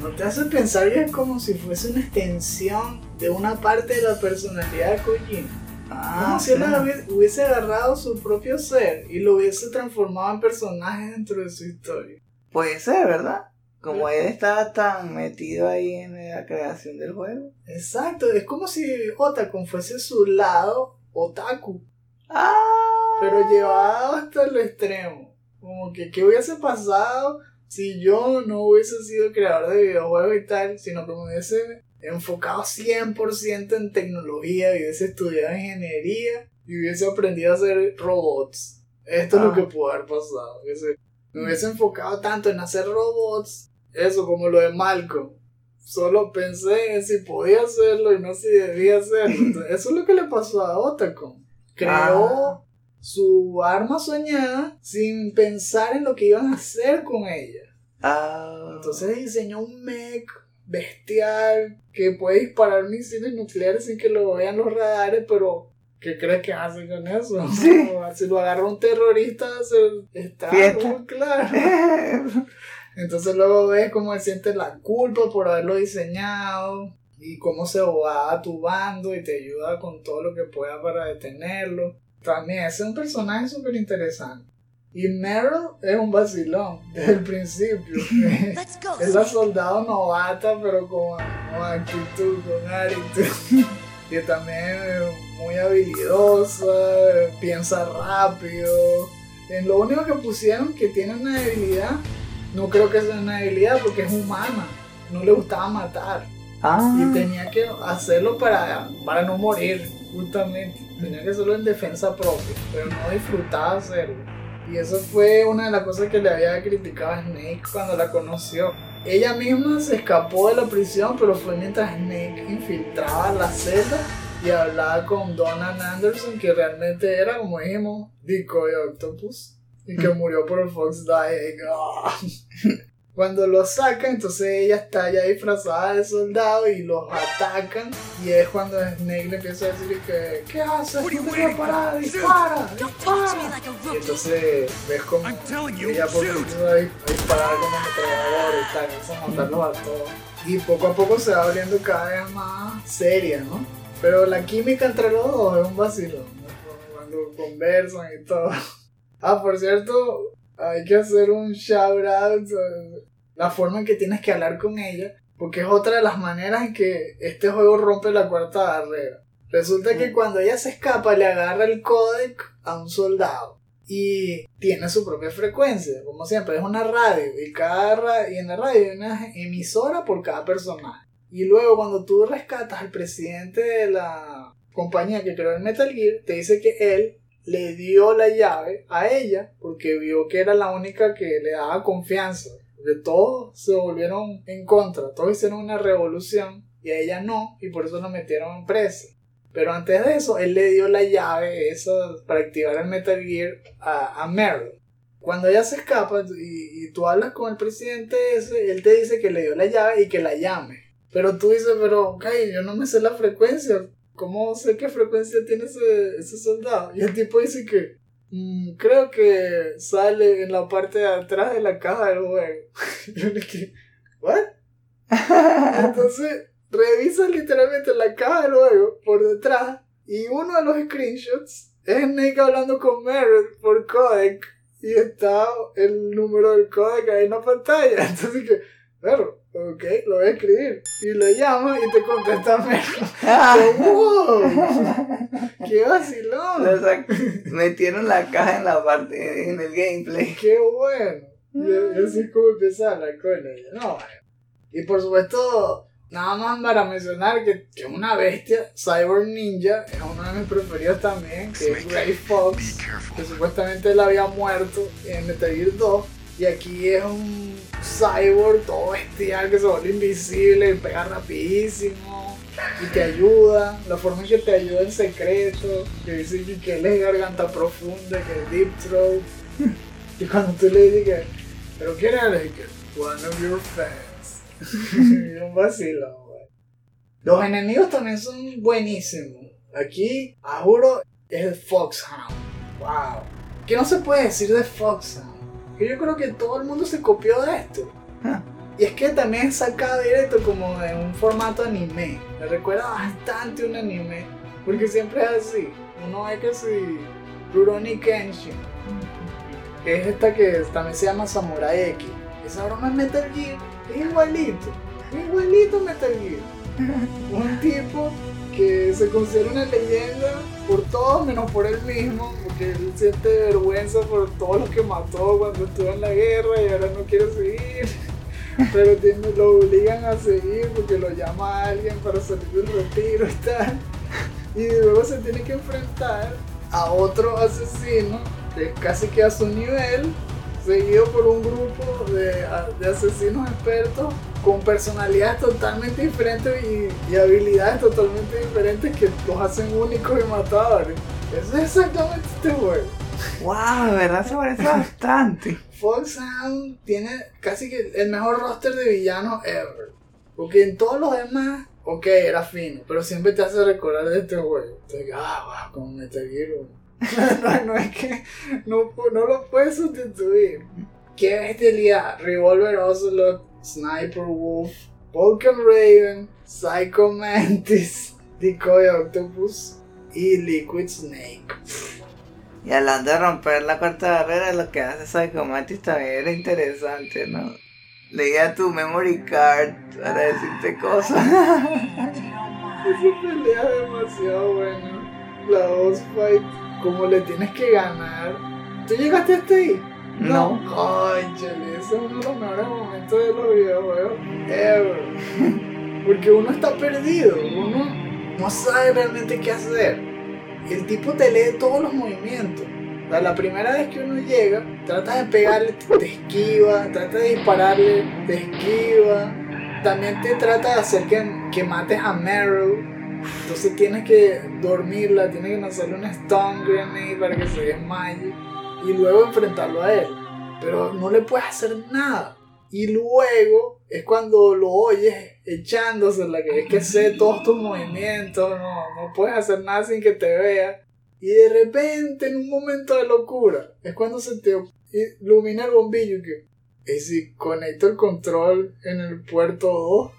¿No te hace pensar que es como si fuese una extensión de una parte de la personalidad de Kojima? Como si él hubiese agarrado su propio ser y lo hubiese transformado en personaje dentro de su historia. Puede ser, ¿verdad? Como él estaba tan metido ahí en la creación del juego. Exacto, es como si Otakon fuese su lado otaku, ¡Ah! pero llevado hasta el extremo. Como que, ¿qué hubiese pasado si yo no hubiese sido creador de videojuegos y tal, sino que me hubiese enfocado 100% en tecnología y hubiese estudiado ingeniería y hubiese aprendido a hacer robots? Esto es lo Ah. que pudo haber pasado. hubiese- me hubiese enfocado tanto en hacer robots, eso como lo de Malcolm. Solo pensé en si podía hacerlo y no si debía hacerlo. Entonces, eso es lo que le pasó a Otacon. Creó Ah. su arma soñada sin pensar en lo que iban a hacer con ella. Ah. Entonces diseñó un mech bestial que puede disparar misiles nucleares sin que lo vean los radares, pero ¿qué crees que hace con eso? Sí. Si lo agarra un terrorista, se está muy claro. Entonces luego ves cómo él siente la culpa por haberlo diseñado y cómo se va a tu bando y te ayuda con todo lo que pueda para detenerlo. También es un personaje súper interesante. Y Meryl es un vacilón desde el principio. Es la soldado novata, pero con, con actitud, con actitud. que también es muy habilidosa, piensa rápido. En lo único que pusieron que tiene una debilidad, no creo que sea una debilidad porque es humana. No le gustaba matar. Ah. Y tenía que hacerlo para, para no morir, justamente. Tenía que hacerlo en defensa propia, pero no disfrutaba hacerlo. Y eso fue una de las cosas que le había criticado a Snake cuando la conoció. Ella misma se escapó de la prisión, pero fue mientras Snake infiltraba la celda y hablaba con Donan Anderson, que realmente era, como dijimos, Decoy Octopus, y que murió por el Fox. Ah. Cuando lo sacan, entonces ella está ya disfrazada de soldado y los atacan. Y es cuando Snake le empieza a decir que, ¿qué haces? No te parar, dispara, dispara. Y entonces ves como I'm telling you, ella por shoot. empieza a dis- a disparar como ametralladora y tal, empieza a matarlos a todos. Y poco a poco se va volviendo cada vez más seria, ¿no? Pero la química entre los dos es un vacilo, ¿no? Cuando conversan y todo. Ah, por cierto, hay que hacer un shout out a la forma en que tienes que hablar con ella, porque es otra de las maneras en que este juego rompe la cuarta barrera. Resulta que cuando ella se escapa le agarra el códec a un soldado y tiene su propia frecuencia, como siempre, es una radio y cada ra- y en la radio hay una emisora por cada personaje. Y luego cuando tú rescatas al presidente de la compañía que creó el Metal Gear, te dice que él le dio la llave a ella porque vio que era la única que le daba confianza. Porque todos se volvieron en contra, todos hicieron una revolución y a ella no, y por eso la metieron presa. Pero antes de eso, él le dio la llave esa para activar el Metal Gear a, a Meryl. Cuando ella se escapa y, y tú hablas con el presidente ese, él te dice que le dio la llave y que la llame. Pero tú dices, pero ok, yo no me sé la frecuencia. ¿Cómo sé qué frecuencia tiene ese, ese soldado? Y el tipo dice que "Mm, creo que sale en la parte de atrás de la caja del juego. yo le dije, ¿what? Entonces, revisas literalmente la caja del juego por detrás y uno de los screenshots es Nick hablando con Meredith por codec y está el número del codec ahí en la pantalla. Entonces, que, claro, ok, lo voy a escribir. Y lo llama y te contesta. Ah. ¡Wow! ¡Qué O vacilón! sea, metieron la caja en la parte, en el gameplay. ¡Qué bueno! Y, y así es como empieza a hablar con ella. No. Y por supuesto, nada más para mencionar que, que una bestia, Cyborg Ninja, es uno de mis preferidos también, que es Gray Fox, que supuestamente él había muerto en Metal Gear 2. Y aquí es un cyborg todo bestial que se vuelve invisible y pega rapidísimo. Y te ayuda. La forma en que te ayuda en secreto. Que dice que- él es garganta profunda, que es deep throat. Y cuando tú le dices, ¿pero quién eres? Que, One of your fans. y un vacilo, güey. Los enemigos también son buenísimos. Aquí, a juro, es el Foxhound. Wow. ¿Qué no se puede decir de Foxhound? Que yo creo que todo el mundo se copió de esto. Ah. Y es que también es sacado directo como de un formato anime. Me recuerda bastante un anime. Porque siempre es así. Uno ve que si Rurouni Kenshin. Que es esta que también se llama Samurai X. Esa broma es Metal Gear. Es igualito. Es igualito Metal Gear. Un tipo que se considera una leyenda por todo menos por él mismo, porque él siente vergüenza por todos los que mató cuando estuvo en la guerra y ahora no quiere seguir. Pero tiene- lo obligan a seguir porque lo llama a alguien para salir del retiro y tal. Y luego se tiene que enfrentar a otro asesino que es casi que a su nivel, seguido por un grupo de, de asesinos expertos con personalidades totalmente diferentes y, y habilidades totalmente diferentes que los hacen únicos y matadores. Eso es exactamente este juego. Wow, de verdad se parece bastante. Foxhound tiene casi que el mejor roster de villanos ever. Porque en todos los demás, ok, era fino, pero siempre te hace recordar de este juego. Entonces, ah, wow, como Metal Gear. no, no es que no, no lo puedes sustituir. Qué bestialidad. Revolver Ocelot, Sniper Wolf, Vulcan Raven, Psycho Mantis, Decoy Octopus y Liquid Snake. Y hablando de romper la cuarta barrera, lo que hace Psycho Mantis también era interesante, ¿no? Leía tu memory card para decirte cosas. Esa pelea demasiado buena. La boss fight, como le tienes que ganar. ¿Tú llegaste hasta ahí? No. Conchale, ese es uno de los mejores momentos de los videojuegos ever. Porque uno está perdido, uno no sabe realmente qué hacer. El tipo te lee todos los movimientos. O sea, la primera vez que uno llega, trata de pegarle, te, esquiva, trata de dispararle, te esquiva. También te trata de hacer que, que mates a Meryl. Entonces tienes que dormirla, tienes que lanzarle una stun grenade para que se desmaye y luego enfrentarlo a él. Pero no le puedes hacer nada. Y luego es cuando lo oyes echándose la que es que sé todos tus movimientos, no, no puedes hacer nada sin que te vea. Y de repente, en un momento de locura, es cuando se te ilumina el bombillo que, ¿y si conecto el control en el puerto 2?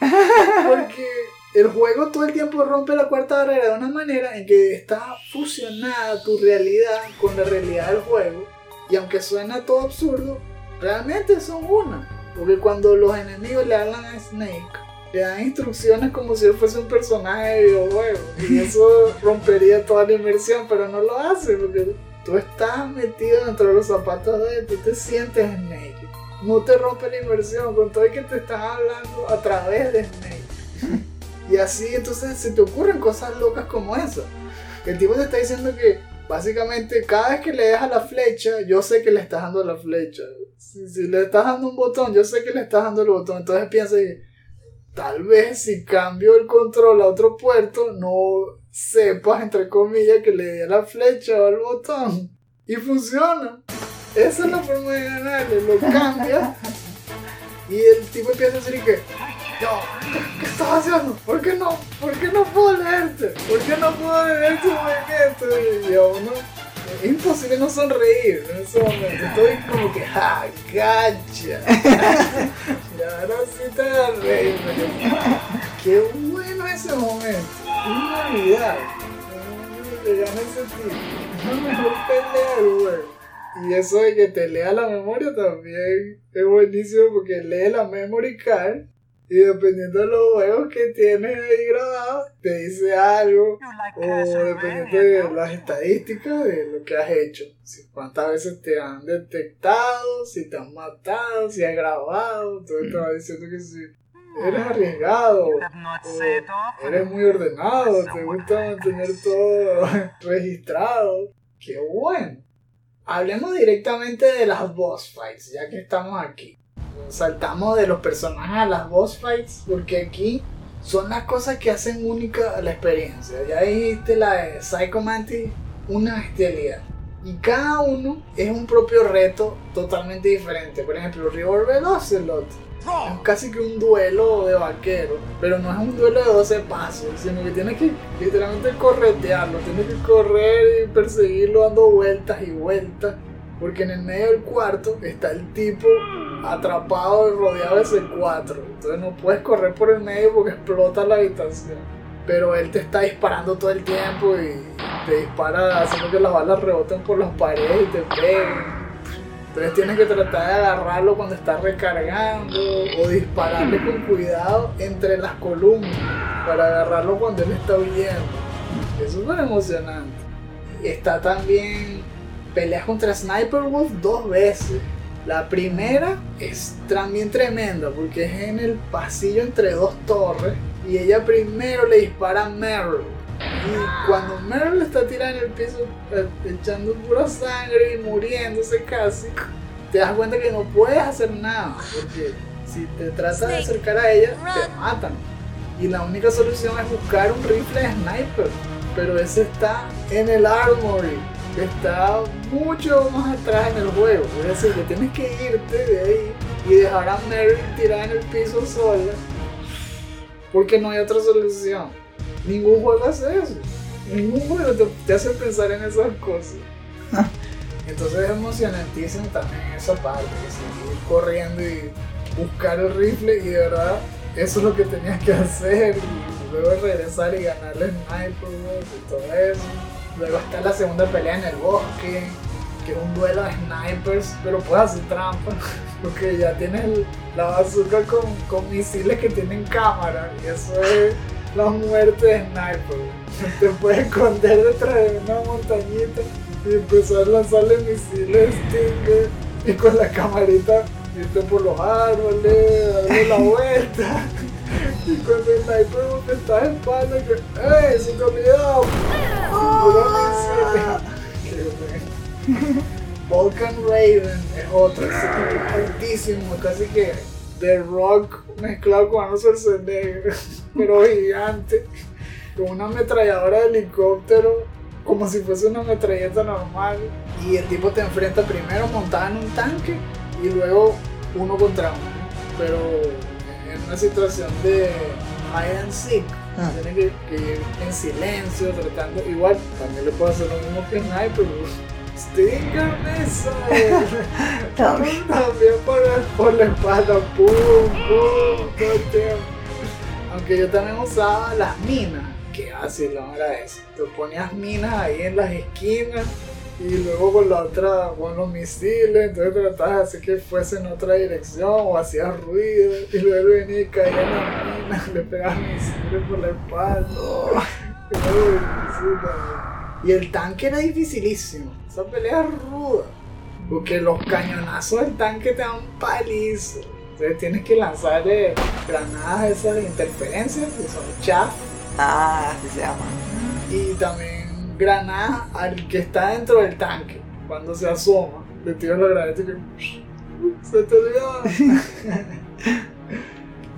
Porque el juego todo el tiempo rompe la cuarta barrera de una manera en que está fusionada tu realidad con la realidad del juego. Y aunque suena todo absurdo, realmente son una. Porque cuando los enemigos le hablan a Snake, le dan instrucciones como si él fuese un personaje de videojuego. Y eso rompería toda la inmersión, pero no lo hace porque tú estás metido dentro de los zapatos de él, tú te sientes Snake. No te rompe la inmersión con todo el que te están hablando a través de Snake. Y así entonces se te ocurren cosas locas como esa. Que el tipo te está diciendo que básicamente cada vez que le dejas la flecha, yo sé que le estás dando la flecha. Si, si le estás dando un botón, yo sé que le estás dando el botón. Entonces piensa que tal vez si cambio el control a otro puerto, no sepas, entre comillas, que le dé la flecha o el botón. Y funciona. Esa es la forma de ganarle. Lo cambia. Y el tipo empieza a decir que, yo, ¿qué estás haciendo? ¿Por qué no? ¿Por qué no puedo leerte? ¿Por qué no puedo leer tu movimiento? Y a uno es imposible no sonreír en ese momento. Estoy como que, ¡ja, gacha! y ahora sí te agarré. ¡Qué bueno ese momento! Inolvidable. Le gana ese tipo. Es la mejor pelea del juego. Y eso de que te lea la memoria también es buenísimo porque lee la memory card y dependiendo de los juegos que tienes ahí grabados, te dice algo o dependiendo de las estadísticas de lo que has hecho. Si, cuántas veces te han detectado, si te han matado, si has grabado, entonces te va diciendo que si eres arriesgado, o eres muy ordenado, te gusta mantener todo registrado. ¡Qué bueno! Hablemos directamente de las boss fights, ya que estamos aquí. Saltamos de los personajes a las boss fights, porque aquí son las cosas que hacen única la experiencia. Ya dijiste la de Psycho Mantis, una bestialidad. Y cada uno es un propio reto totalmente diferente. Por ejemplo, Revolver Ocelot es casi que un duelo de vaquero, pero no es un duelo de 12 pasos, sino que tienes que literalmente corretearlo, tienes que correr y perseguirlo dando vueltas y vueltas, porque en el medio del cuarto está el tipo atrapado y rodeado de C4, entonces no puedes correr por el medio porque explota la habitación. Pero él te está disparando todo el tiempo y te dispara haciendo que las balas reboten por las paredes y te peguen. Entonces tienes que tratar de agarrarlo cuando está recargando o dispararle con cuidado entre las columnas para agarrarlo cuando él está huyendo. Es súper emocionante. Está también peleas contra Sniper Wolf dos veces. La primera es también tremenda porque es en el pasillo entre dos torres y ella primero le dispara a Meryl. Y cuando Meryl está tirada en el piso eh, echando pura sangre y muriéndose casi, te das cuenta que no puedes hacer nada porque si te tratas de acercar a ella te matan. Y la única solución es buscar un rifle de sniper. Pero ese está en el armory está mucho más atrás en el juego. Es decir, que tienes que irte de ahí y dejar a Meryl tirada en el piso sola. Porque no hay otra solución. Ningún juego hace eso. Ningún juego te, te hace pensar en esas cosas. Entonces es emocionantísimo también esa parte, seguir corriendo y buscar el rifle y de verdad eso es lo que tenías que hacer y luego regresar y ganarle Sniper Wolf y todo eso. Luego está la segunda pelea en el bosque, que es un duelo de snipers, pero puedes hacer trampa, porque ya tienes el- la bazooka con, con misiles que tienen cámara, y eso es la muerte de sniper. Te puedes esconder detrás de una montañita y empezar a lanzarle misiles Stinger, y con la camarita irte por los árboles, darle la vuelta. Y cuando el sniper te está en espalda, que, ¡Ey! ¡Se. Qué bueno. Vulcan Raven es otro, ese tipo altísimo, casi que The Rock mezclado con Arnold Schwarzenegger, pero gigante, con una ametralladora de helicóptero, como si fuese una metralleta normal. Y el tipo te enfrenta primero montada en un tanque y luego uno contra uno, pero en una situación de hide and seek. Ah. Tiene que, que ir en silencio, tratando. Igual, también le puedo hacer lo mismo que Sniper. Stinger Missile. También. También por, por la espalda. Pum, pum, todo el tiempo. Aunque yo también usaba las minas. Qué fácil era eso. Te ponías minas ahí en las esquinas. Y luego con la otra, con los misiles, entonces tratabas de hacer que fuese en otra dirección o hacías ruido. Y luego venía y caía en las minas, le pegabas misiles por la espalda. Y el tanque era dificilísimo. Esa pelea es ruda. Porque los cañonazos del tanque te dan palizo. Entonces tienes que lanzarle granadas esas de interferencia, que son chaff. Ah, así se llama. Y también granadas al que está dentro del tanque. Cuando se asoma, le tiras la granada y que... Se te olvidó.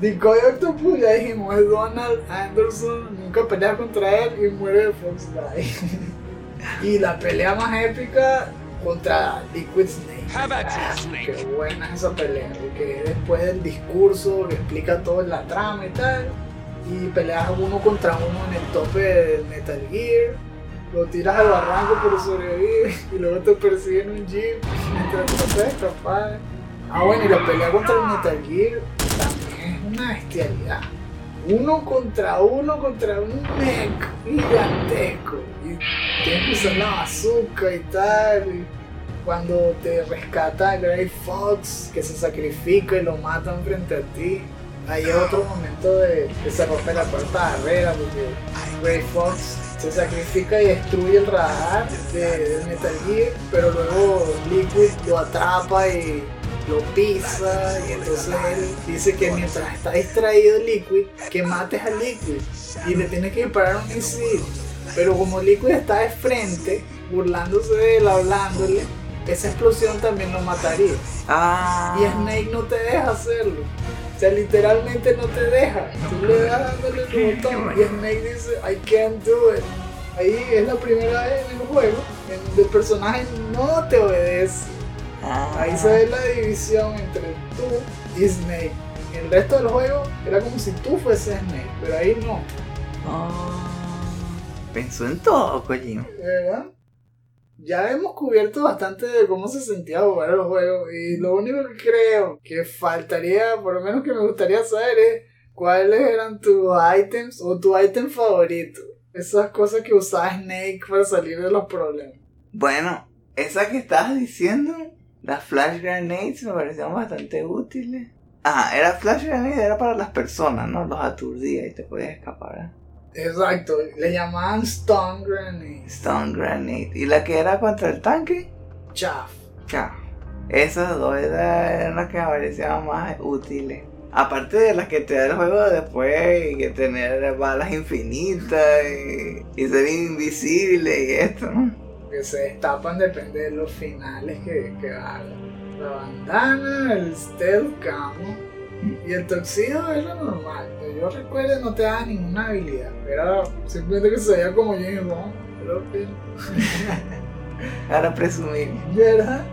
Decoy Octopus, ya dijimos, es Donald Anderson. Nunca pelea contra él y muere de Fox y la pelea más épica contra Liquid Snake. Ah, Qué buena es esa pelea, porque después del discurso que explica todo la trama y tal, y peleas uno contra uno en el tope del Metal Gear, lo tiras al barranco pero sobrevive, y luego te persiguen un jeep mientras tratas de escapar. Ah bueno, y la pelea contra el Metal Gear también es una bestialidad. Uno contra uno contra un mech gigantesco. Y tienes que usar la bazooka y tal. y cuando te rescata Grey Fox, que se sacrifica y lo matan frente a ti. Ahí es otro momento de que se rompe la cuarta barrera porque Grey Fox se sacrifica y destruye el radar de, Metal Gear, pero luego Liquid lo atrapa y lo pisa y entonces él dice que mientras está distraído Liquid, que mates a Liquid y le tienes que disparar un misil. Pero como Liquid está de frente, burlándose de él, hablándole, esa explosión también lo mataría. Ah. Y Snake no te deja hacerlo. Sea, literalmente no te deja. Tú le das dándole el botón y Snake dice, I can't do it. Ahí es la primera vez en el juego en donde el personaje no te obedece. Ah. Ahí se ve la división entre tú y Snake. En el resto del juego era como si tú fueses Snake, pero ahí no. Ah. Pensó en todo, Kojima. ¿Verdad? Ya hemos cubierto bastante de cómo se sentía jugar el juego y lo único que creo que faltaría, por lo menos que me gustaría saber es cuáles eran tus items o tu item favorito. Esas cosas que usaba Snake para salir de los problemas. Bueno, esa que estabas diciendo, las flash grenades me parecían bastante útiles. Ajá, era flash grenade, era para las personas, ¿no? Los aturdía y te podías escapar. ¿eh? Exacto, le llamaban Stone Grenade. Stone grenade. ¿Y la que era contra el tanque? Chaff. Chao. Esas dos eran eran las que me parecían más útiles. Aparte de las que te da el juego después, y que tener balas infinitas y, y ser invisible y esto, ¿no? Que se destapan depende de los finales que, que hagan. La bandana, el stealth camo y el tuxedo es lo normal. Que yo recuerdo no te daba ninguna habilidad. Era simplemente que se veía como James Bond. Creo que Ahora presumir. ¿Verdad?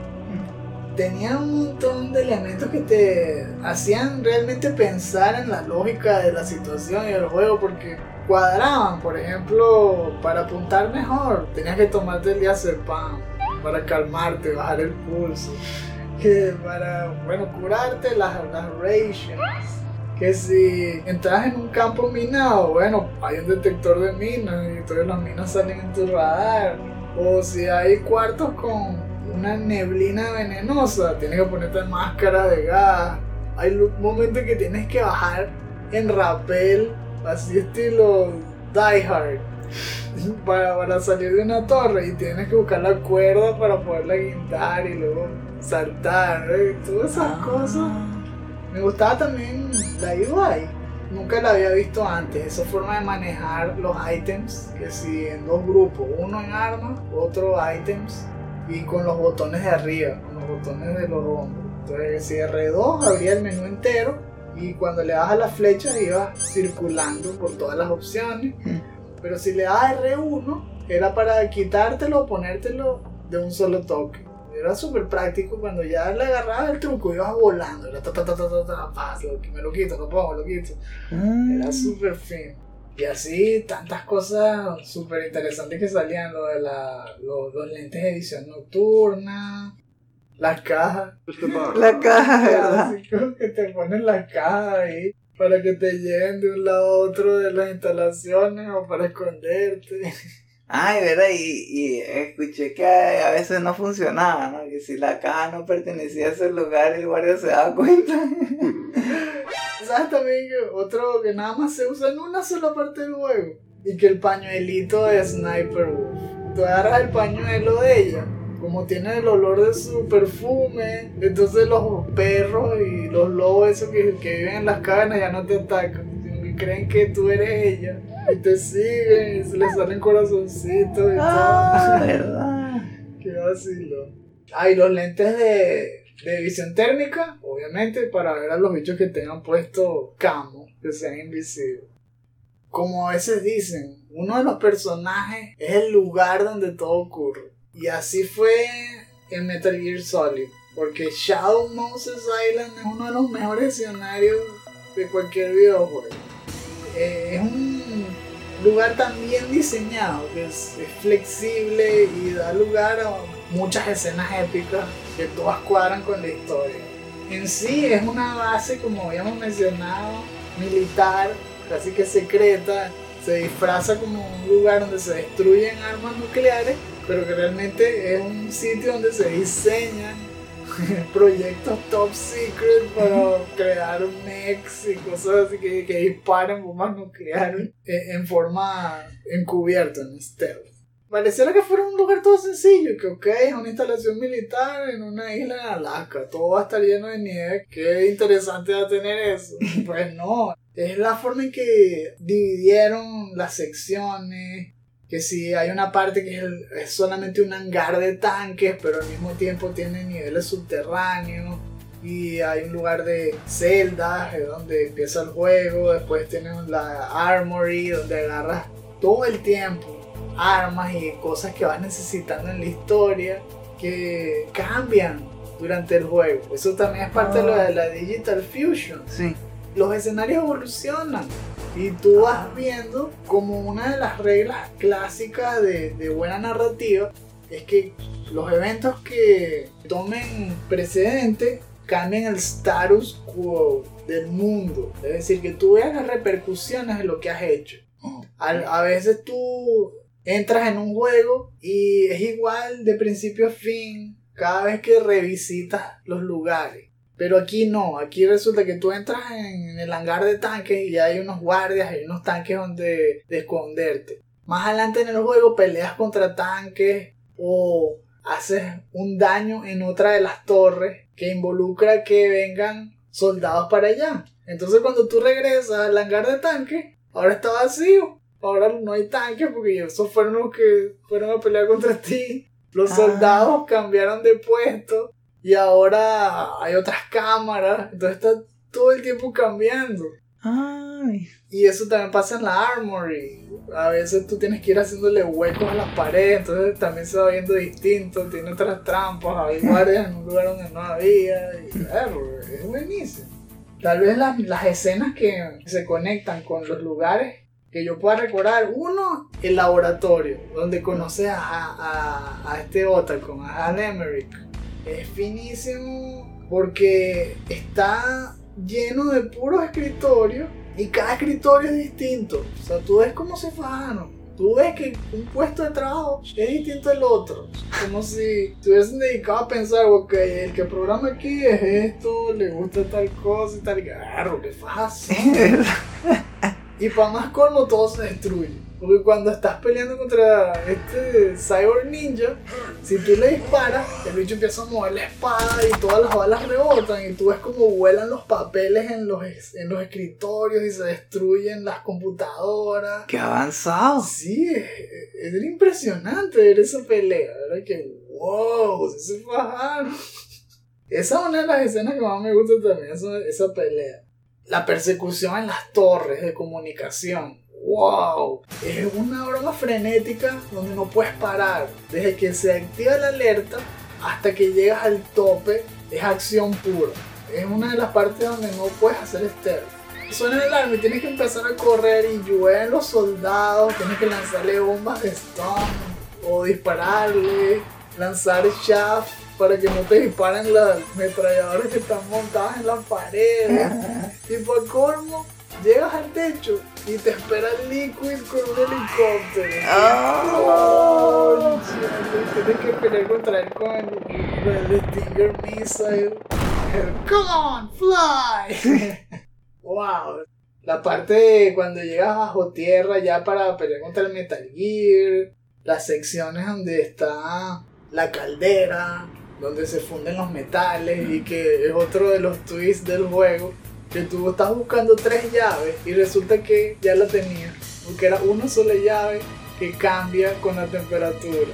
Tenía un montón de elementos que te hacían realmente pensar en la lógica de la situación y del juego porque cuadraban, por ejemplo, para apuntar mejor, tenías que tomarte el diazepam para calmarte, bajar el pulso, que para, bueno, curarte las, las rations. Que si entras en un campo minado, bueno, hay un detector de minas y todas las minas salen en tu radar. O si hay cuartos con una neblina venenosa, tienes que ponerte máscara de gas. Hay momentos que tienes que bajar en rappel, así estilo Die Hard, para, para salir de una torre y tienes que buscar la cuerda para poderla guindar y luego saltar, ¿eh? todas esas cosas. Me gustaba también la UI. Nunca la había visto antes. Esa forma de manejar los items. Que si en dos grupos. Uno en armas, otro items. Y con los botones de arriba. Con los botones de los hombros. Entonces si R2 abría el menú entero. Y cuando le das a las flechas ibas circulando por todas las opciones. Pero si le das R1 era para quitártelo o ponértelo de un solo toque. Era súper práctico cuando ya le agarraba el truco, ibas volando. Era ta ta ta ta ta, ta, paz, lo- me lo quito, lo pongo, lo quito. Mm. Era súper fino. Y así tantas cosas súper interesantes que salían, lo de la, lo- los lentes de visión nocturna, las cajas. La caja, ¿verdad? Clásicos que te ponen las cajas ahí para que te lleven de un lado a otro de las instalaciones o para esconderte. Ay, ¿verdad? Y, y escuché que a, veces no funcionaba, ¿no? Que si la caja no pertenecía a ese lugar, el guardia se daba cuenta. ¿Sabes también que otro que nada más se usa en una sola parte del juego? Y que el pañuelito de Sniper Wolf. Tú agarras el pañuelo de ella, como tiene el olor de su perfume, entonces los perros y los lobos esos que, que viven en las cavernas ya no te atacan, creen que tú eres ella. Y te siguen y se les salen corazoncitos y Ah, todo. ¿verdad? Qué vacilo. Ah, y los lentes de, de visión térmica, obviamente, para ver a los bichos que tengan puesto camo, que sean invisibles. Como a veces dicen, uno de los personajes es el lugar donde todo ocurre. Y así fue en Metal Gear Solid. Porque Shadow Moses Island es uno de los mejores escenarios de cualquier videojuego. Eh, es un lugar tan bien diseñado que es, es flexible y da lugar a muchas escenas épicas que todas cuadran con la historia. En sí es una base, como habíamos mencionado, militar, casi que secreta. Se disfraza como un lugar donde se destruyen armas nucleares, pero que realmente es un sitio donde se diseñan proyectos top secret para crear mechs y cosas así que, que disparen bombas nucleares en, en forma encubierta, en stealth. Pareciera que fuera un lugar todo sencillo, que ok, es una instalación militar en una isla en Alaska, todo va a estar lleno de nieve, qué interesante va a tener eso. Pues no, es la forma en que dividieron las secciones, que si hay una parte que es, el- es solamente un hangar de tanques, pero al mismo tiempo tiene niveles subterráneos. Y hay un lugar de celdas, donde empieza el juego. Después tienes la armory, donde agarras todo el tiempo armas y cosas que vas necesitando en la historia que cambian durante el juego. Eso también es parte de lo de la Digital Fusion Sí. Los escenarios evolucionan y tú vas viendo como una de las reglas clásicas de, de buena narrativa es que los eventos que tomen precedente cambian el status quo del mundo. Es decir, que tú veas las repercusiones de lo que has hecho. Al- a veces tú entras en un juego y es igual de principio a fin cada vez que revisitas los lugares. Pero aquí no, aquí resulta que tú entras en el hangar de tanques y hay unos guardias, hay unos tanques donde de esconderte. Más adelante en el juego peleas contra tanques o haces un daño en otra de las torres que involucra que vengan soldados para allá. Entonces cuando tú regresas al hangar de tanques, ahora está vacío. Ahora no hay tanques porque esos fueron los que fueron a pelear contra ti. Los Ah. soldados cambiaron de puesto y ahora hay otras cámaras. Entonces está todo el tiempo cambiando. Ay. Y eso también pasa en la armory. A veces tú tienes que ir haciéndole huecos a las paredes, entonces también se va viendo distinto, tiene otras trampas, hay guardias en un lugar donde no había. Y, claro, es buenísimo. Tal vez las, las escenas que se conectan con los lugares que yo pueda recordar. Uno, el laboratorio, donde conoces a, a, a este Otacon, a Hal Emmerich. Es finísimo porque está lleno de puros escritorios y cada escritorio es distinto. O sea, tú ves cómo se fajaron. Tú ves que un puesto de trabajo es distinto al otro. Como si te hubiesen dedicado a pensar, ok, el que programa aquí es esto, le gusta tal cosa y tal. Y claro, que fajas Y para más colmo todo se destruye. Porque cuando estás peleando contra este Cyber Ninja, si tú le disparas, el bicho empieza a mover la espada y todas las balas rebotan y tú ves como vuelan los papeles en los, es- en los escritorios y se destruyen las computadoras. ¡Qué avanzado! Sí, es, es impresionante ver esa pelea, ¿verdad? Que wow, se fajaron. Esa es una de las escenas que más me gusta también, esa, esa pelea. La persecución en las torres de comunicación. ¡Wow! Es una broma frenética donde no puedes parar. Desde que se activa la alerta hasta que llegas al tope, es acción pura. Es una de las partes donde no puedes hacer stealth. Suena el alarma y tienes que empezar a correr y llueven los soldados, tienes que lanzarle bombas de stun o dispararle, lanzar shaft para que no te disparen las metralladoras que están montadas en la pared. y por colmo, llegas al techo y te espera Liquid con un helicóptero. ¡Oh! Concha, Tienes que pelear contra él con el, el Stinger Missile. El, Come on, fly. wow. La parte de cuando llegas bajo tierra ya para pelear contra el Metal Gear. Las secciones donde está la caldera, donde se funden los metales y que es otro de los twists del juego. Que tú estás buscando tres llaves y resulta que ya la tenías. Porque era una sola llave que cambia con la temperatura.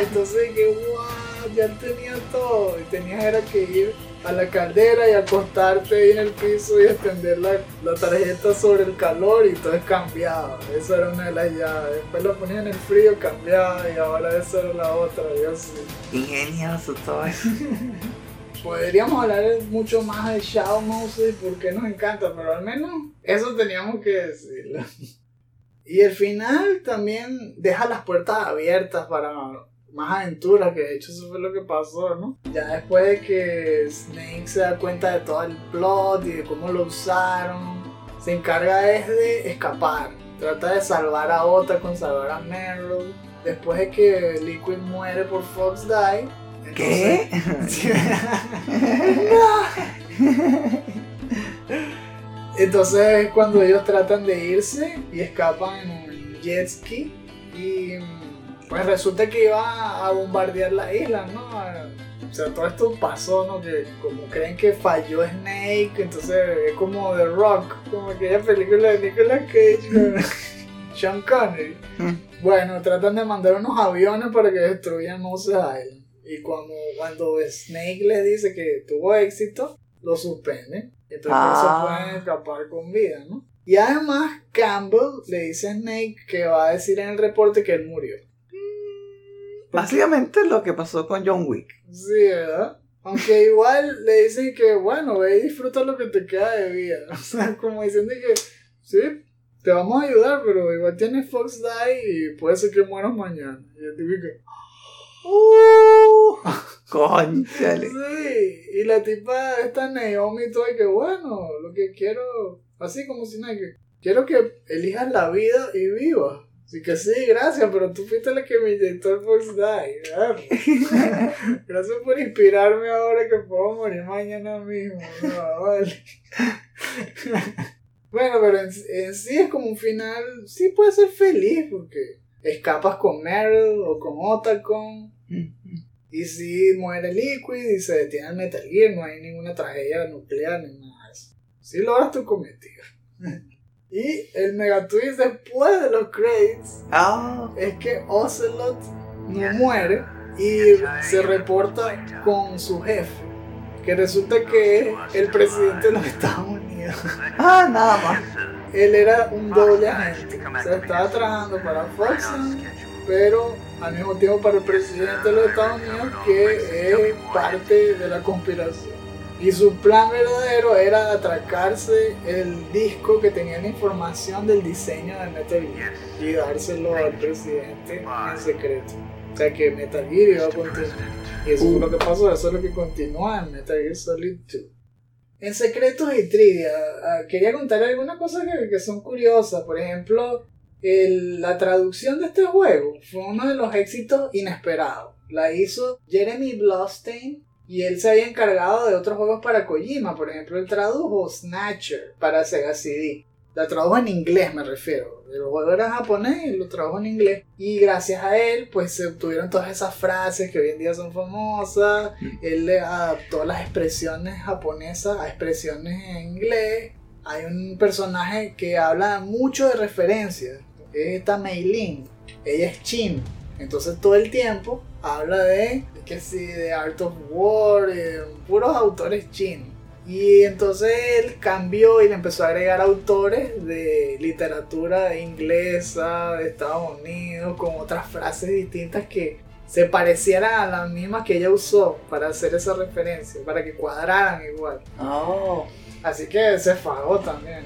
Entonces que wow, ya tenía todo. Y tenías era que ir a la caldera y acostarte ahí en el piso y extender la, la tarjeta sobre el calor y todo es cambiado. Esa era una de las llaves. Después la ponías en el frío, cambiaba y ahora esa era la otra. Y así. Ingenioso todo eso. Podríamos hablar mucho más de Shadow Moses porque nos encanta, pero al menos eso teníamos que decirlo. Y el final también deja las puertas abiertas para más aventuras, que de hecho eso fue lo que pasó, ¿no? Ya después de que Snake se da cuenta de todo el plot y de cómo lo usaron, se encarga es de escapar. Trata de salvar a Ota con salvar a Meryl. Después de que Liquid muere por Fox Die. ¿Qué? Entonces cuando ellos tratan de irse y escapan en un jet ski y pues resulta que iba a bombardear la isla, ¿no? O sea, todo esto pasó, ¿no? Que como creen que falló Snake, entonces es como The Rock, como aquella película de Nicolas Cage. Sean Connery. Mm. Bueno, tratan de mandar unos aviones para que destruyan Moses Island. Y cuando, cuando Snake les dice que tuvo éxito, lo suspenden. Entonces Ah. pueden escapar con vida, ¿no? Y además Campbell le dice a Snake que va a decir en el reporte que él murió. Básicamente lo que pasó con John Wick. Sí, ¿verdad? Aunque igual le dicen que, bueno, ve y disfruta lo que te queda de vida. O sea, como diciendo que, sí, te vamos a ayudar, pero igual tienes Fox Die y puede ser que mueras mañana. Y el tipo que, ¡Uh! Conchale. sí. Y la tipa, esta Naomi y todo, y que, bueno, lo que quiero, así como si nada, que quiero que elijas la vida y vivas. Así que sí, gracias, pero tú fuiste la que me inyectó el Fox Die. Gracias por inspirarme ahora que puedo morir mañana mismo. No, vale. bueno, pero en, en sí es como un final, sí puede ser feliz porque escapas con Meryl o con Otacon y sí muere Liquid y se detiene el Metal Gear, no hay ninguna tragedia nuclear ni nada de eso. Sí logras tu cometido. y el mega twist después de los credits Ah, es que Ocelot no muere y se reporta con su jefe, que resulta que es el presidente de los Estados Unidos. ah, nada más. Él era un doble agente, o sea, estaba trabajando para Foxconn, pero al mismo tiempo para el presidente de los Estados Unidos, que es parte de la conspiración. Y su plan verdadero era atracarse el disco que tenía la información del diseño de Metal Gear y dárselo al presidente en secreto. O sea que Metal Gear iba a continuar. Y eso fue lo que pasó, eso es lo que continúa en Metal Gear Solid 2. En secretos y trivia, ah, quería contar algunas cosas que, que son curiosas. Por ejemplo, el- la traducción de este juego fue uno de los éxitos inesperados. La hizo Jeremy Blaustein y él se había encargado de otros juegos para Kojima. Por ejemplo, él tradujo Snatcher para Sega CD. La tradujo en inglés, me refiero. El juego era japonés y lo tradujo en inglés. Y gracias a él, pues se obtuvieron todas esas frases que hoy en día son famosas. Él le adaptó las expresiones japonesas a expresiones en inglés. Hay un personaje que habla mucho de referencias. Es esta Meilin. Ella es Chin. Entonces todo el tiempo habla de, que sí, de Art of War, puros autores Chin. Y entonces él cambió y le empezó a agregar autores de literatura inglesa, de Estados Unidos, con otras frases distintas que se parecieran a las mismas que ella usó para hacer esa referencia, para que cuadraran igual. Oh, Así que se fagó también.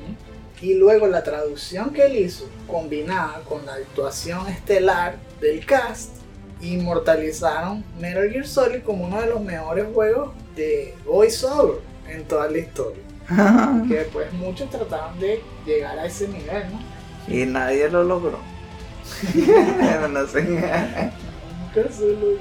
Y luego la traducción que él hizo, combinada con la actuación estelar del cast, inmortalizaron Metal Gear Solid como uno de los mejores juegos de voiceover en toda la historia. Que después muchos trataron de llegar a ese nivel, ¿no? y nadie lo logró. no sé. Nunca se logró.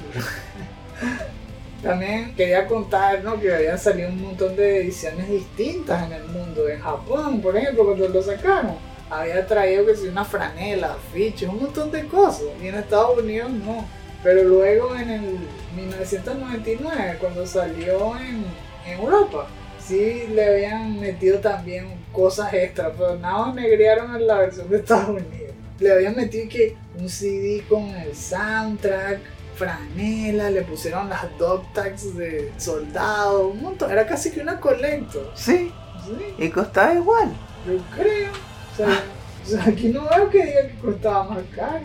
También quería contar ¿no? que habían salido un montón de ediciones distintas en el mundo. En Japón, por ejemplo, cuando lo sacaron, había traído que si una franela, afiches, un montón de cosas. Y en Estados Unidos no. Pero luego en el 1999, cuando salió en, en Europa, sí le habían metido también cosas extra, pero nada más en la versión de Estados Unidos. Le habían metido que un CD con el soundtrack, franela, le pusieron las dog tags de soldado, un montón. Era casi que una colecto. Sí, Sí, y costaba igual. yo creo. O sea, o sea, aquí no veo que diga que costaba más caro.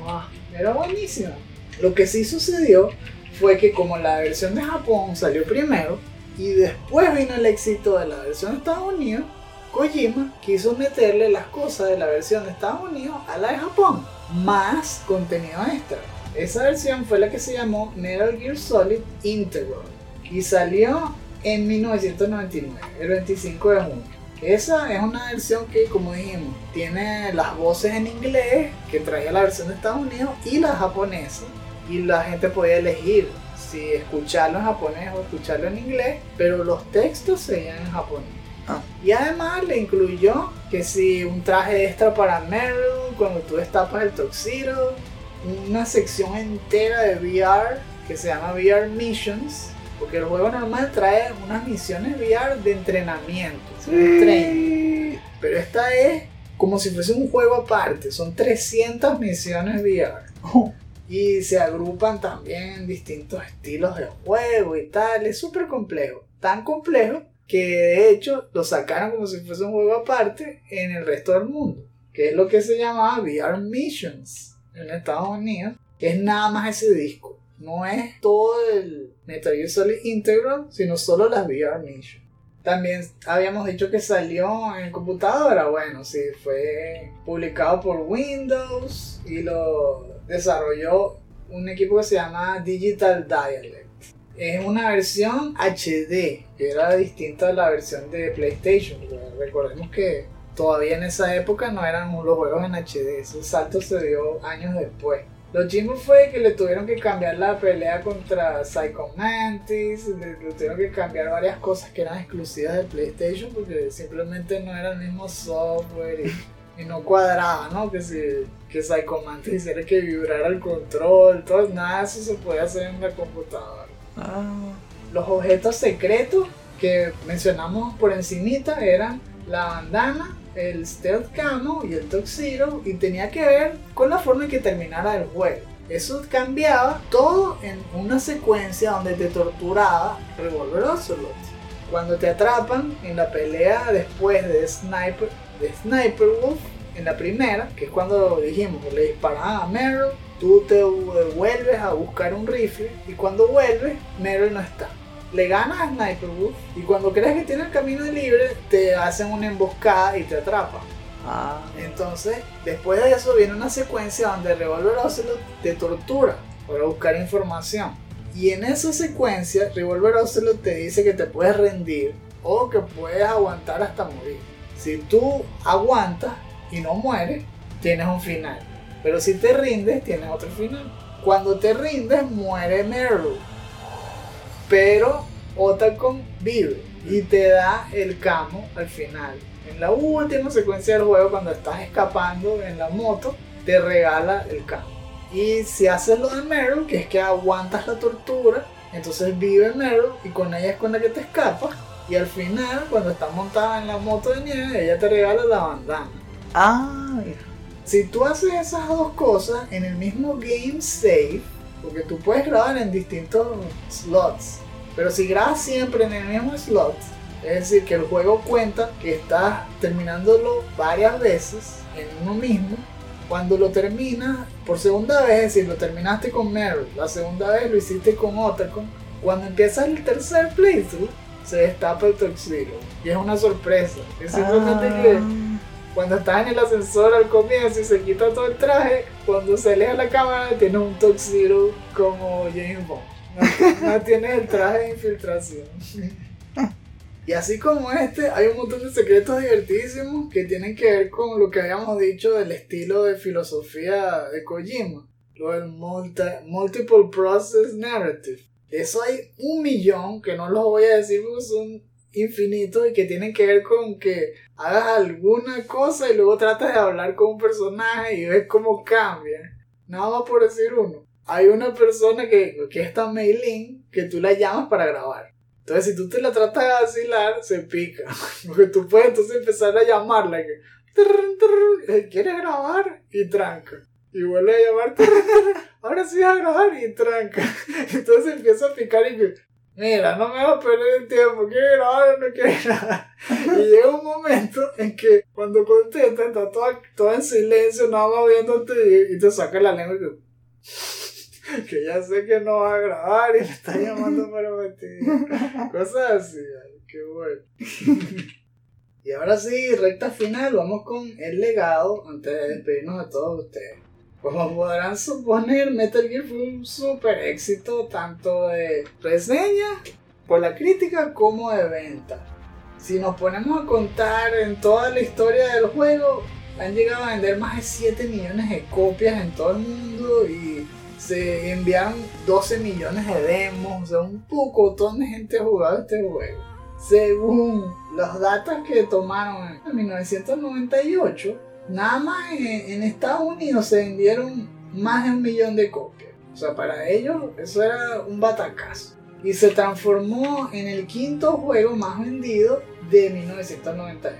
No, era buenísima. Lo que sí sucedió fue que como la versión de Japón salió primero y después vino el éxito de la versión de Estados Unidos, Kojima quiso meterle las cosas de la versión de Estados Unidos a la de Japón, más contenido extra. Esa versión fue la que se llamó Metal Gear Solid Integral y salió en 1999, el 25 de junio. Esa es una versión que, como dijimos, tiene las voces en inglés, que traía la versión de Estados Unidos, y la japonesa. Y la gente podía elegir si escucharlo en japonés o escucharlo en inglés, pero los textos seguían en japonés. Ah. Y además le incluyó que si un traje extra para Meryl, cuando tú destapas el tuxedo, una sección entera de VR que se llama VR Missions, porque el juego normal trae unas misiones VR de entrenamiento, training. Sí. Pero esta es como si fuese un juego aparte. Son 300 misiones VR. Y se agrupan también en distintos estilos de juego y tal. Es súper complejo. Tan complejo que de hecho lo sacaron como si fuese un juego aparte en el resto del mundo. Que es lo que se llamaba VR Missions en Estados Unidos. Que es nada más ese disco. No es todo el Metal Gear Solid Integral, sino solo las VR Missions. También habíamos dicho que salió en computadora. Bueno, sí, fue publicado por Windows y lo desarrolló un equipo que se llama Digital Dialect. Es una versión HD, que era distinta a la versión de PlayStation. Recordemos que todavía en esa época no eran los juegos en HD, ese salto se dio años después. Lo chingo fue que le tuvieron que cambiar la pelea contra Psycho Mantis, le, le tuvieron que cambiar varias cosas que eran exclusivas de PlayStation porque simplemente no era el mismo software y, y no cuadraba, ¿no? Que si que Psycho Mantis hiciera que vibrara el control, todo, nada de eso se podía hacer en la computadora. Ah, Los objetos secretos que mencionamos por encimita eran la bandana, el stealth camo y el tuxedo y tenía que ver con la forma en que terminara el juego. Eso cambiaba todo en una secuencia donde te torturaba Revolver Ocelot. Cuando te atrapan en la pelea después de Sniper, de Sniper Wolf, en la primera, que es cuando dijimos, le disparaban a Meryl, tú te vuelves a buscar un rifle y cuando vuelves, Meryl no está. Le ganas a Sniper Wolf y cuando crees que tiene el camino libre, te hacen una emboscada y te atrapan. ah, Entonces, después de eso viene una secuencia donde Revolver Ocelot te tortura para buscar información. Y en esa secuencia, Revolver Ocelot te dice que te puedes rendir o que puedes aguantar hasta morir. Si tú aguantas y no mueres, tienes un final. Pero si te rindes, tienes otro final. Cuando te rindes, muere Meryl. Pero Otacon vive y te da el camo al final. En la última secuencia del juego, cuando estás escapando en la moto, te regala el camo. Y si haces lo de Meryl, que es que aguantas la tortura, entonces vive Meryl y con ella es con la que te escapas. Y al final, cuando estás montada en la moto de nieve, ella te regala la bandana. ah, Si tú haces esas dos cosas en el mismo game save, porque tú puedes grabar en distintos slots, pero si grabas siempre en el mismo slot, es decir, que el juego cuenta que estás terminándolo varias veces en uno mismo, cuando lo terminas por segunda vez, es decir, lo terminaste con Meryl, la segunda vez lo hiciste con Otacon, cuando empiezas el tercer playthrough, se destapa el Tuxedo. Y es una sorpresa. Es simplemente que cuando estás en el ascensor al comienzo y se quita todo el traje, cuando sales a la cámara tienes un Tuxedo como James Bond. No, no tienes el traje de infiltración. Y así como este, hay un montón de secretos divertísimos que tienen que ver con lo que habíamos dicho del estilo de filosofía de Kojima. Lo del multi- multiple process narrative. Eso hay un millón que no los voy a decir porque son infinitos y que tienen que ver con que hagas alguna cosa y luego tratas de hablar con un personaje y ves cómo cambia. Nada más por decir uno. Hay una persona que, que es esta Meilin que tú la llamas para grabar. Entonces, si tú te la tratas de vacilar, se pica. Porque tú puedes entonces empezar a llamarla. Que, ¿Quieres grabar? Y tranca. Y vuelve a llamar. Ahora sí vas a grabar y tranca. Entonces empieza a picar y que, mira, no me vas a perder el tiempo. ¿Quieres grabar o no quieres grabar? Y llega un momento en que cuando contesta, está toda, toda en silencio, nada más viéndote y, y te saca la lengua y que que ya sé que no va a grabar y le está llamando para meter. Cosas así, qué bueno. y ahora sí, recta final, vamos con el legado antes de despedirnos de todos ustedes. Como podrán suponer, Metal Gear fue un super éxito tanto de reseña por la crítica como de venta. Si nos ponemos a contar en toda la historia del juego, han llegado a vender más de 7 millones de copias en todo el mundo y se enviaron 12 millones de demos, o sea, un pocotón de gente ha jugado este juego. Según los datos que tomaron en 1998, nada más en, en Estados Unidos se vendieron más de un millón de copias. O sea, para ellos eso era un batacazo. Y se transformó en el quinto juego más vendido de 1998.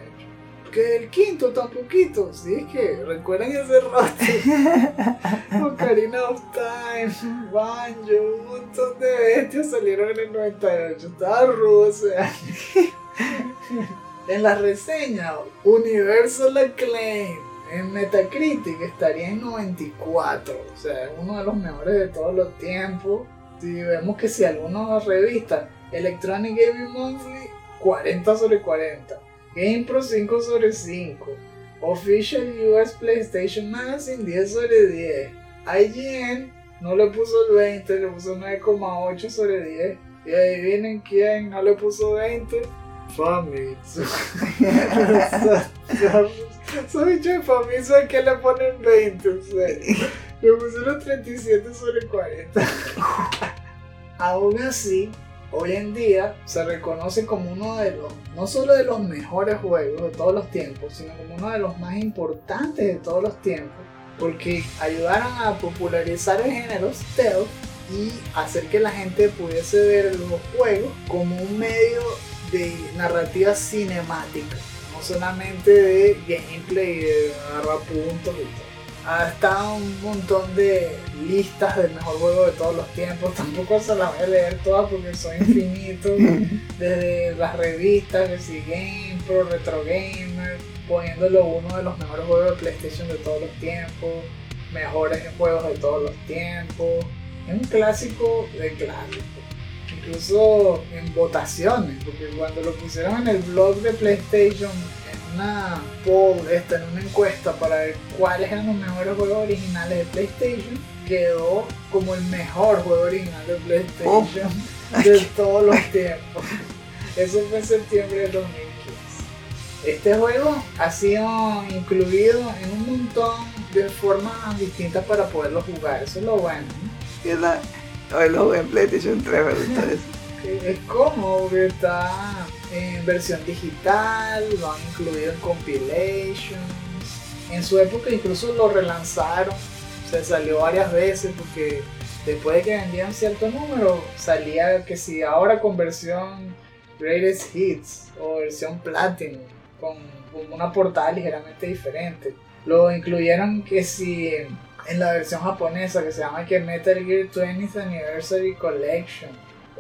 Que el quinto tan poquito. Sí, es que recuerden ese rato. Ocarina of Time, Banjo, un montón de bestias salieron en el 98. Estaba rudo ese año. en la reseña, Universal Acclaim en Metacritic estaría en 94. O sea, es uno de los mejores de todos los tiempos. Si vemos que si alguna revista Electronic Gaming Monthly 40 sobre 40. GamePro 5 sobre 5. Official US PlayStation Magazine 10 sobre 10. IGN no le puso el 20, le puso 9,8 sobre 10. Y ahí vienen quién no le puso 20. Famitsu. Soy bicho de Famitsu a que le ponen 20. O sea, le pusieron 37 sobre 40. Aún así, hoy en día se reconoce como uno de los, no solo de los mejores juegos de todos los tiempos, sino como uno de los más importantes de todos los tiempos, porque ayudaron a popularizar el género stealth y hacer que la gente pudiese ver los juegos como un medio de narrativa cinemática, no solamente de gameplay, de agarrar puntos y todo ha estado un montón de listas del mejor juego de todos los tiempos. Tampoco se las voy a leer todas porque son infinitos. Desde las revistas, que si GamePro, Retro Gamer, poniéndolo uno de los mejores juegos de PlayStation de todos los tiempos, mejores juegos de todos los tiempos. Es un clásico de clásicos. Incluso en votaciones, porque cuando lo pusieron en el blog de PlayStation una poll, esta, en una encuesta para ver cuáles eran los mejores juegos originales de PlayStation, quedó como el mejor juego original de PlayStation de todos los tiempos. Eso fue en septiembre de 2015. Este juego ha sido incluido en un montón de formas distintas para poderlo jugar. Eso es lo bueno. La, hoy lo jugué en PlayStation 3, me gusta eso. Es como que está en versión digital, lo han incluido en compilations. En su época incluso lo relanzaron, se salió varias veces porque después de que vendían cierto número, salía que si ahora con versión Greatest Hits o versión Platinum, con, con una portada ligeramente diferente. Lo incluyeron que si en la versión japonesa que se llama que Metal Gear 20th Anniversary Collection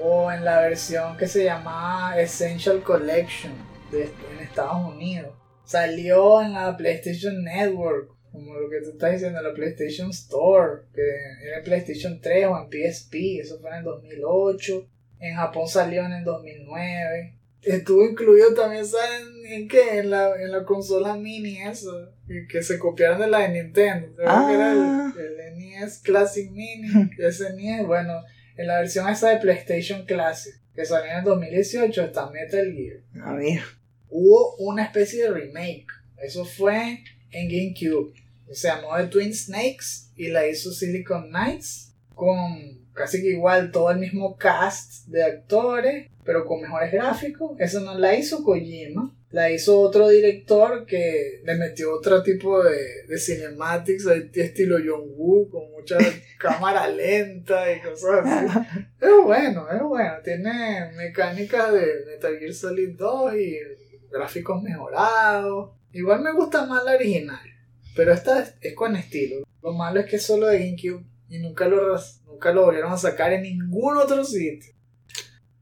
o en la versión que se llama Essential Collection en Estados Unidos. Salió en la PlayStation Network, como lo que tú estás diciendo, en la PlayStation Store, que era PlayStation 3 o en PSP, eso fue en el 2008. En Japón salió en el 2009. Estuvo incluido también, ¿saben en qué? En la, en la consola mini eso, que, que se copiaron de la de Nintendo. ¿Sabes que era Ah. el, el NES Classic Mini, ese NES, bueno, en la versión esa de PlayStation Classic, que salió en el 2018, está Metal Gear. Hubo una especie de remake. Eso fue en GameCube. Se llamó The Twin Snakes y la hizo Silicon Knights con casi que igual todo el mismo cast de actores, pero con mejores gráficos. Eso no la hizo Kojima. La hizo otro director que le metió otro tipo de, de cinematics, estilo John Woo, con mucha cámara lenta y cosas así. Es bueno, es bueno. Tiene mecánicas de Metal Gear Solid 2 y gráficos mejorados. Igual me gusta más la original, pero esta es, es con estilo. Lo malo es que es solo de GameCube y nunca lo, nunca lo volvieron a sacar en ningún otro sitio.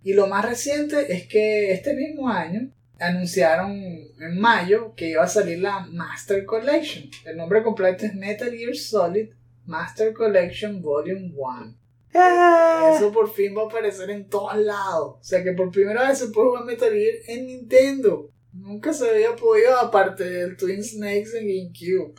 Y lo más reciente es que este mismo año anunciaron en mayo que iba a salir la Master Collection. El nombre completo es Metal Gear Solid Master Collection Volume 1. Ah, Eso por fin va a aparecer en todos lados. O sea que por primera vez se puede jugar Metal Gear en Nintendo. Nunca se había podido aparte del Twin Snakes en GameCube.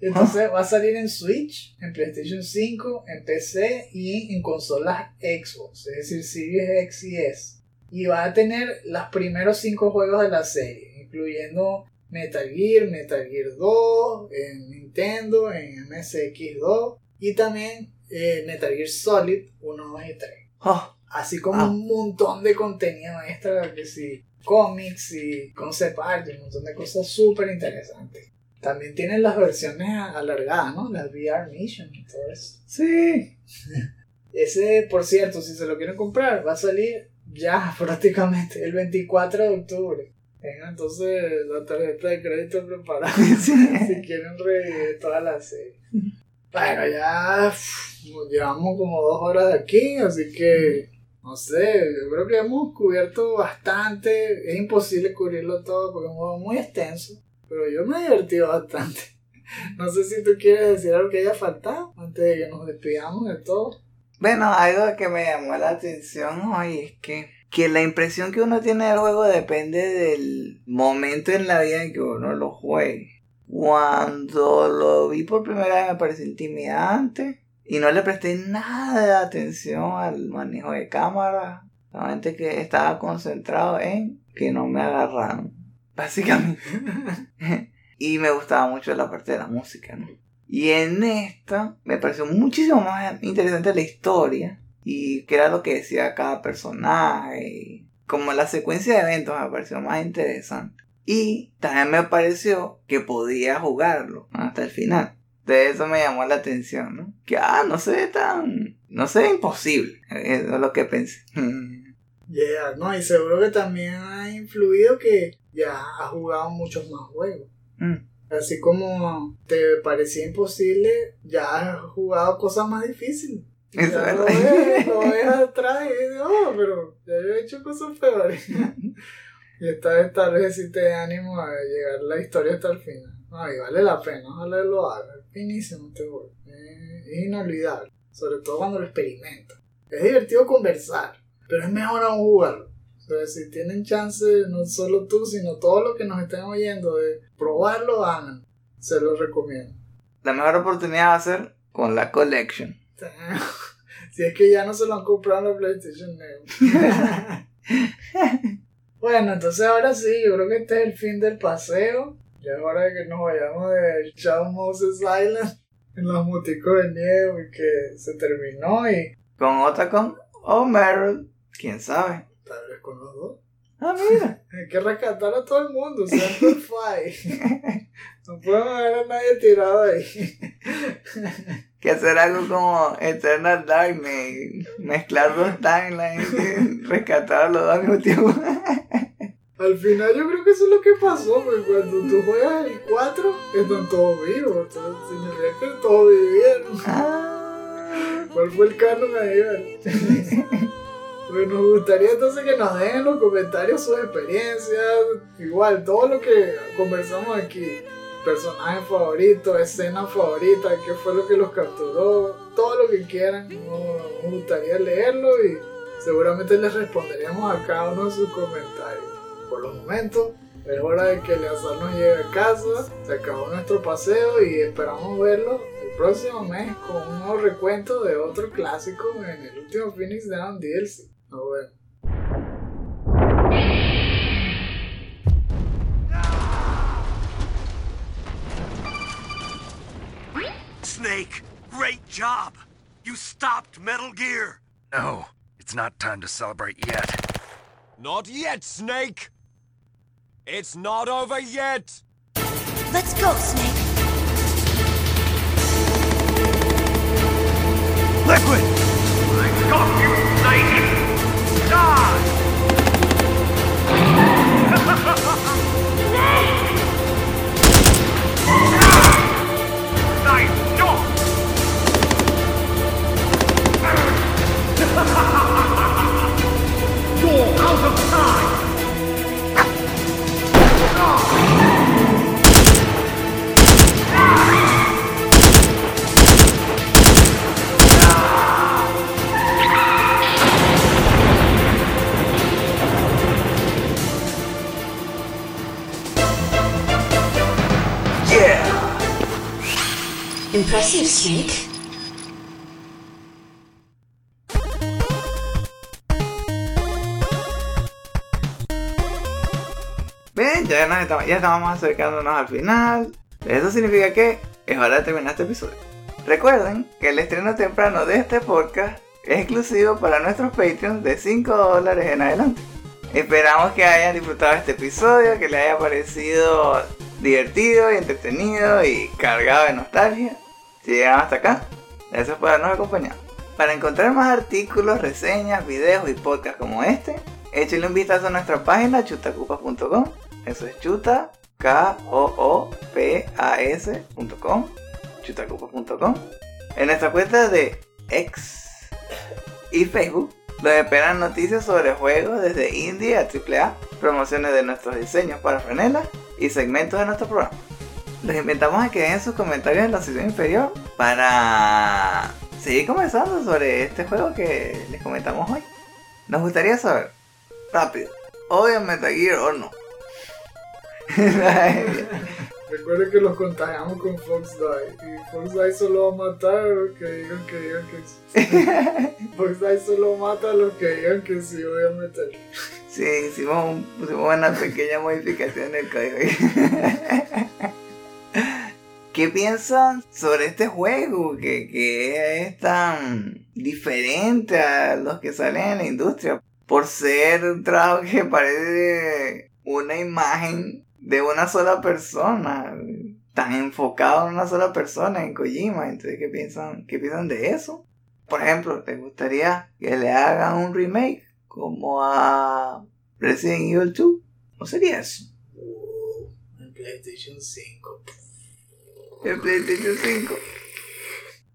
Entonces va a salir en Switch, en PlayStation 5, en PC y en consolas Xbox, es decir, Series X y S. Y va a tener los primeros 5 juegos de la serie, incluyendo Metal Gear, Metal Gear 2, en Nintendo, en MSX2 y también eh, Metal Gear Solid 1, 2 y 3. oh, Así como Ah. un montón de contenido extra, que sí, cómics y concept art un montón de cosas súper interesantes. También tienen las versiones alargadas, ¿no? Las VR Mission y todo eso. sí. Ese, por cierto, si se lo quieren comprar, va a salir ya prácticamente el 24 de octubre. Tengan entonces la tarjeta de crédito preparada Sí. si quieren revivir toda la serie. Bueno, ya llevamos como dos horas aquí, así que no sé, yo creo que hemos cubierto bastante. Es imposible cubrirlo todo porque es un juego muy extenso, pero yo me he divertido bastante. No sé si tú quieres decir algo que haya faltado antes de que nos despidamos de todo. Bueno, algo que me llamó la atención hoy es que, que la impresión que uno tiene del juego depende del momento en la vida en que uno lo juegue. Cuando lo vi por primera vez me pareció intimidante y no le presté nada de atención al manejo de cámara. Solamente que estaba concentrado en que no me agarraron. Básicamente. y me gustaba mucho la parte de la música, ¿no? Y en esta me pareció muchísimo más interesante la historia y qué era lo que decía cada personaje. Como la secuencia de eventos me pareció más interesante. Y también me pareció que podía jugarlo hasta el final. De eso me llamó la atención, ¿no? Que, ah, no se ve tan... No se ve imposible. Eso es lo que pensé. Yeah, no, y seguro que también ha influido que ya has jugado muchos más juegos. Mm. Así como te parecía imposible, ya has jugado cosas más difíciles. Ya es lo verdad. ves, lo ves atrás y dices, oh, pero ya yo he hecho cosas peores. y esta vez tal vez sí te dé ánimo a llegar la historia hasta el final. No, y vale la pena, ojalá lo haga. Es finísimo este juego. Es, es inolvidable. Sobre todo cuando lo experimentas. Es divertido conversar, pero es mejor aún jugarlo. O sea, si tienen chance, no solo tú, sino todos los que nos estén oyendo, de probarlo, hagan. Se los recomiendo. La mejor oportunidad va a ser con la collection. si es que ya no se lo han comprado en la PlayStation Network. bueno, entonces ahora sí, yo creo que este es el fin del paseo. Ya es hora de que nos vayamos de Shadow Moses Island en los moticos de nieve y que se terminó y Con otra con Homer. ¿Quién sabe? Tal vez con los dos. Ah, mira. Hay que rescatar a todo el mundo, Semper Fi. No podemos ver a nadie tirado ahí. que hacer algo como Eternal Darkness, mezclar dos timelines, rescatar a los dos al mismo tiempo. Al final yo creo que eso es lo que pasó, porque cuando tú juegas el 4, están todos vivos, entonces significa que todos vivieron. Ah, ¿Cuál fue el canon ahí? Nos gustaría entonces que nos den en los comentarios sus experiencias, igual, todo lo que conversamos aquí, personajes favoritos, escenas favoritas, qué fue lo que los capturó, todo lo que quieran, nos, gustaría leerlo y seguramente les responderíamos a cada uno de sus comentarios. Por los momentos, es hora de que Eleazar nos llegue a casa, se acabó nuestro paseo y esperamos verlo el próximo mes con un nuevo recuento de otro clásico en el último Phoenix Down DLC. Oh, Nos vemos. Snake, great job. You stopped Metal Gear. No, it's not time to celebrate yet. Not yet, Snake! It's not over yet! Let's go, Snake. Liquid! Got you, Bien, ya, nos estamos, ya estamos acercándonos al final. Eso significa que es hora de terminar este episodio. Recuerden que el estreno temprano de este podcast es exclusivo para nuestros Patreons de 5 dólares en adelante. Esperamos que hayan disfrutado este episodio, que les haya parecido divertido y entretenido y cargado de nostalgia. Si llegaron hasta acá, gracias por habernos acompañado. Para encontrar más artículos, reseñas, videos y podcasts como este, échenle un vistazo a nuestra página chutacupas.com Eso es chuta, K-O-O-P-A-S.com, chutacupas.com. En nuestra cuenta de X y Facebook, donde esperan noticias sobre juegos desde indie a AAA, promociones de nuestros diseños para franelas y segmentos de nuestro programa. Les invitamos a que dejen sus comentarios en la sección inferior para seguir conversando sobre este juego que les comentamos hoy. Nos gustaría saber, rápido, ¿odian Metal Gear o no? Recuerden que los contagiamos con Fox Die. Y Fox Die solo va a matar a los que digan que digan que sí. Fox Die solo mata a los que digan que sí meter. Sí, hicimos, un- pusimos una pequeña modificación en el código. ¿Qué piensan sobre este juego que, que es tan diferente a los que salen en la industria? Por ser un trabajo que parece una imagen de una sola persona, tan enfocado en una sola persona, en Kojima. Entonces, ¿qué piensan, qué piensan de eso? Por ejemplo, ¿les gustaría que le hagan un remake como a Resident Evil 2? ¿No sería eso? En PlayStation 5. El PlayStation 5.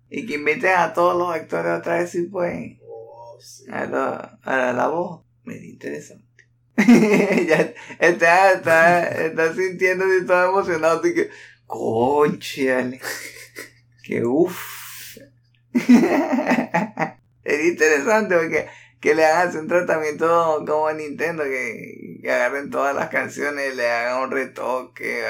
Y que inviten a todos los actores otra vez si pueden. Oh, sí. A la, a la, voz. Medio interesante. ya está, está, está sintiéndose todo emocionado. Así que, conchale. Que uff. es interesante porque que le hagan un tratamiento como Nintendo, que, que agarren todas las canciones, le hagan un retoque,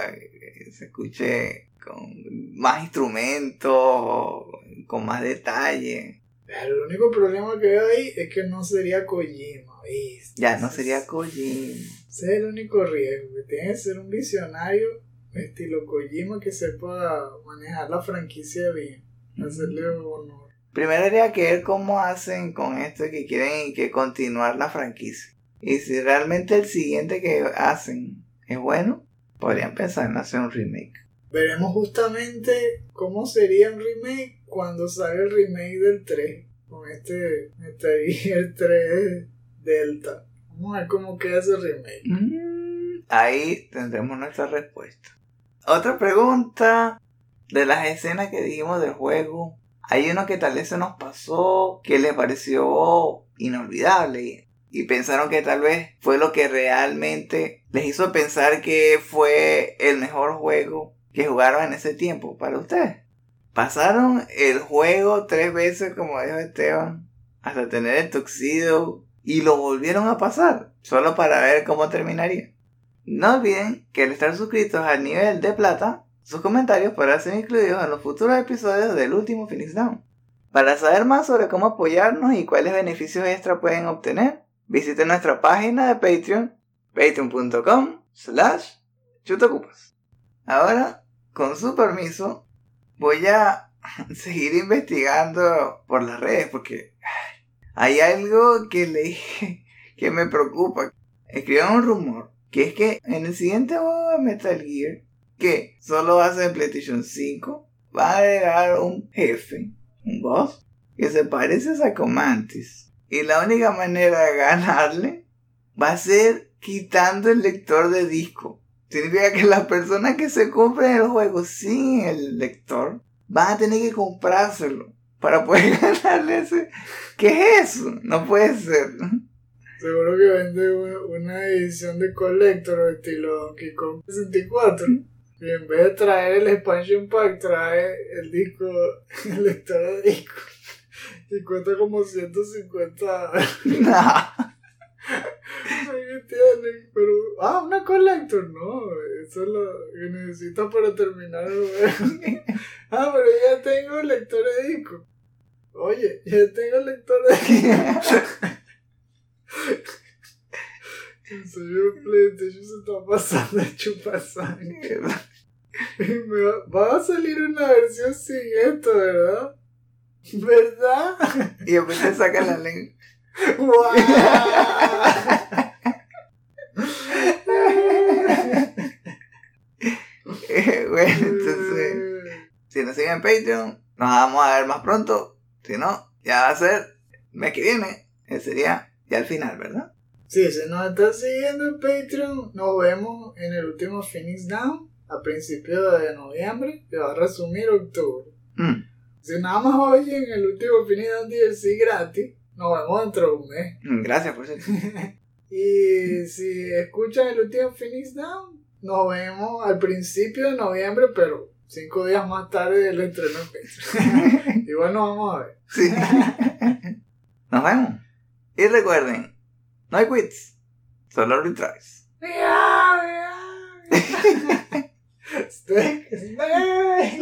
que se escuche con más instrumentos, con más detalle. Pero el único problema que veo ahí es que no sería Kojima, ¿viste? Ya no sería Kojima. Ese es el único riesgo, que tiene que ser un visionario estilo Kojima que sepa manejar la franquicia bien, hacerle honor. Primero habría que ver cómo hacen con esto que quieren que continuar la franquicia. Y si realmente el siguiente que hacen es bueno, podrían pensar en hacer un remake. Veremos justamente cómo sería un remake cuando salga el remake del 3, con este Metal Gear 3 Delta. Vamos a ver cómo queda ese remake. Mm, Ahí tendremos nuestra respuesta. Otra pregunta de las escenas que dijimos del juego. Hay uno que tal vez se nos pasó, que les pareció inolvidable y pensaron que tal vez fue lo que realmente les hizo pensar que fue el mejor juego que jugaron en ese tiempo para ustedes. Pasaron el juego tres veces, como dijo Esteban, hasta tener el tuxido y lo volvieron a pasar, solo para ver cómo terminaría. No olviden que al estar suscritos al nivel de plata, sus comentarios podrán ser incluidos en los futuros episodios del último Phoenix Down. Para saber más sobre cómo apoyarnos y cuáles beneficios extra pueden obtener, visiten nuestra página de Patreon, patreon.com slash. Ahora, con su permiso, voy a seguir investigando por las redes porque ay, hay algo que leí que me preocupa. Escribieron un rumor que es que en el siguiente juego de Metal Gear, que solo va a ser PlayStation 5, va a agregar un jefe, un boss, que se parece a Psycho Mantis. Y la única manera de ganarle va a ser quitando el lector de disco. Significa que las personas que se compren el juego sin el lector van a tener que comprárselo para poder ganarle ese. ¿Qué es eso? No puede ser. Seguro que vende una, edición de Collector estilo Donkey Kong 64. Y en vez de traer el expansion pack, trae el disco, el lector de disco. Y cuesta como 150 No. Pero. Ah, una collector, no. Eso es lo que necesito para terminar ah, pero ya tengo lector de disco. Oye, ya tengo lector de disco. en serio, PlayStation se está pasando de chupar va, va a salir una versión sin esto, ¿verdad? ¿Verdad? Y después te sacan la lengua. Bueno, entonces, si nos siguen en Patreon, nos vamos a ver más pronto. Si no, ya va a ser el mes que viene. Ese sería ya al final, ¿verdad? Sí, si nos están siguiendo en Patreon, nos vemos en el último Phoenix Down a principios de noviembre, que va a resumir octubre. Mm, Si nada más oyen el último Phoenix Down DLC gratis, nos vemos dentro de un mes. mm, Gracias por eso. Y si escuchan el último Phoenix Down, nos vemos al principio de noviembre, pero cinco días más tarde del estreno en. Igual nos vamos a ver. Sí. Nos vemos. Y recuerden, no hay quits, solo retries. Miau. Snake, snake.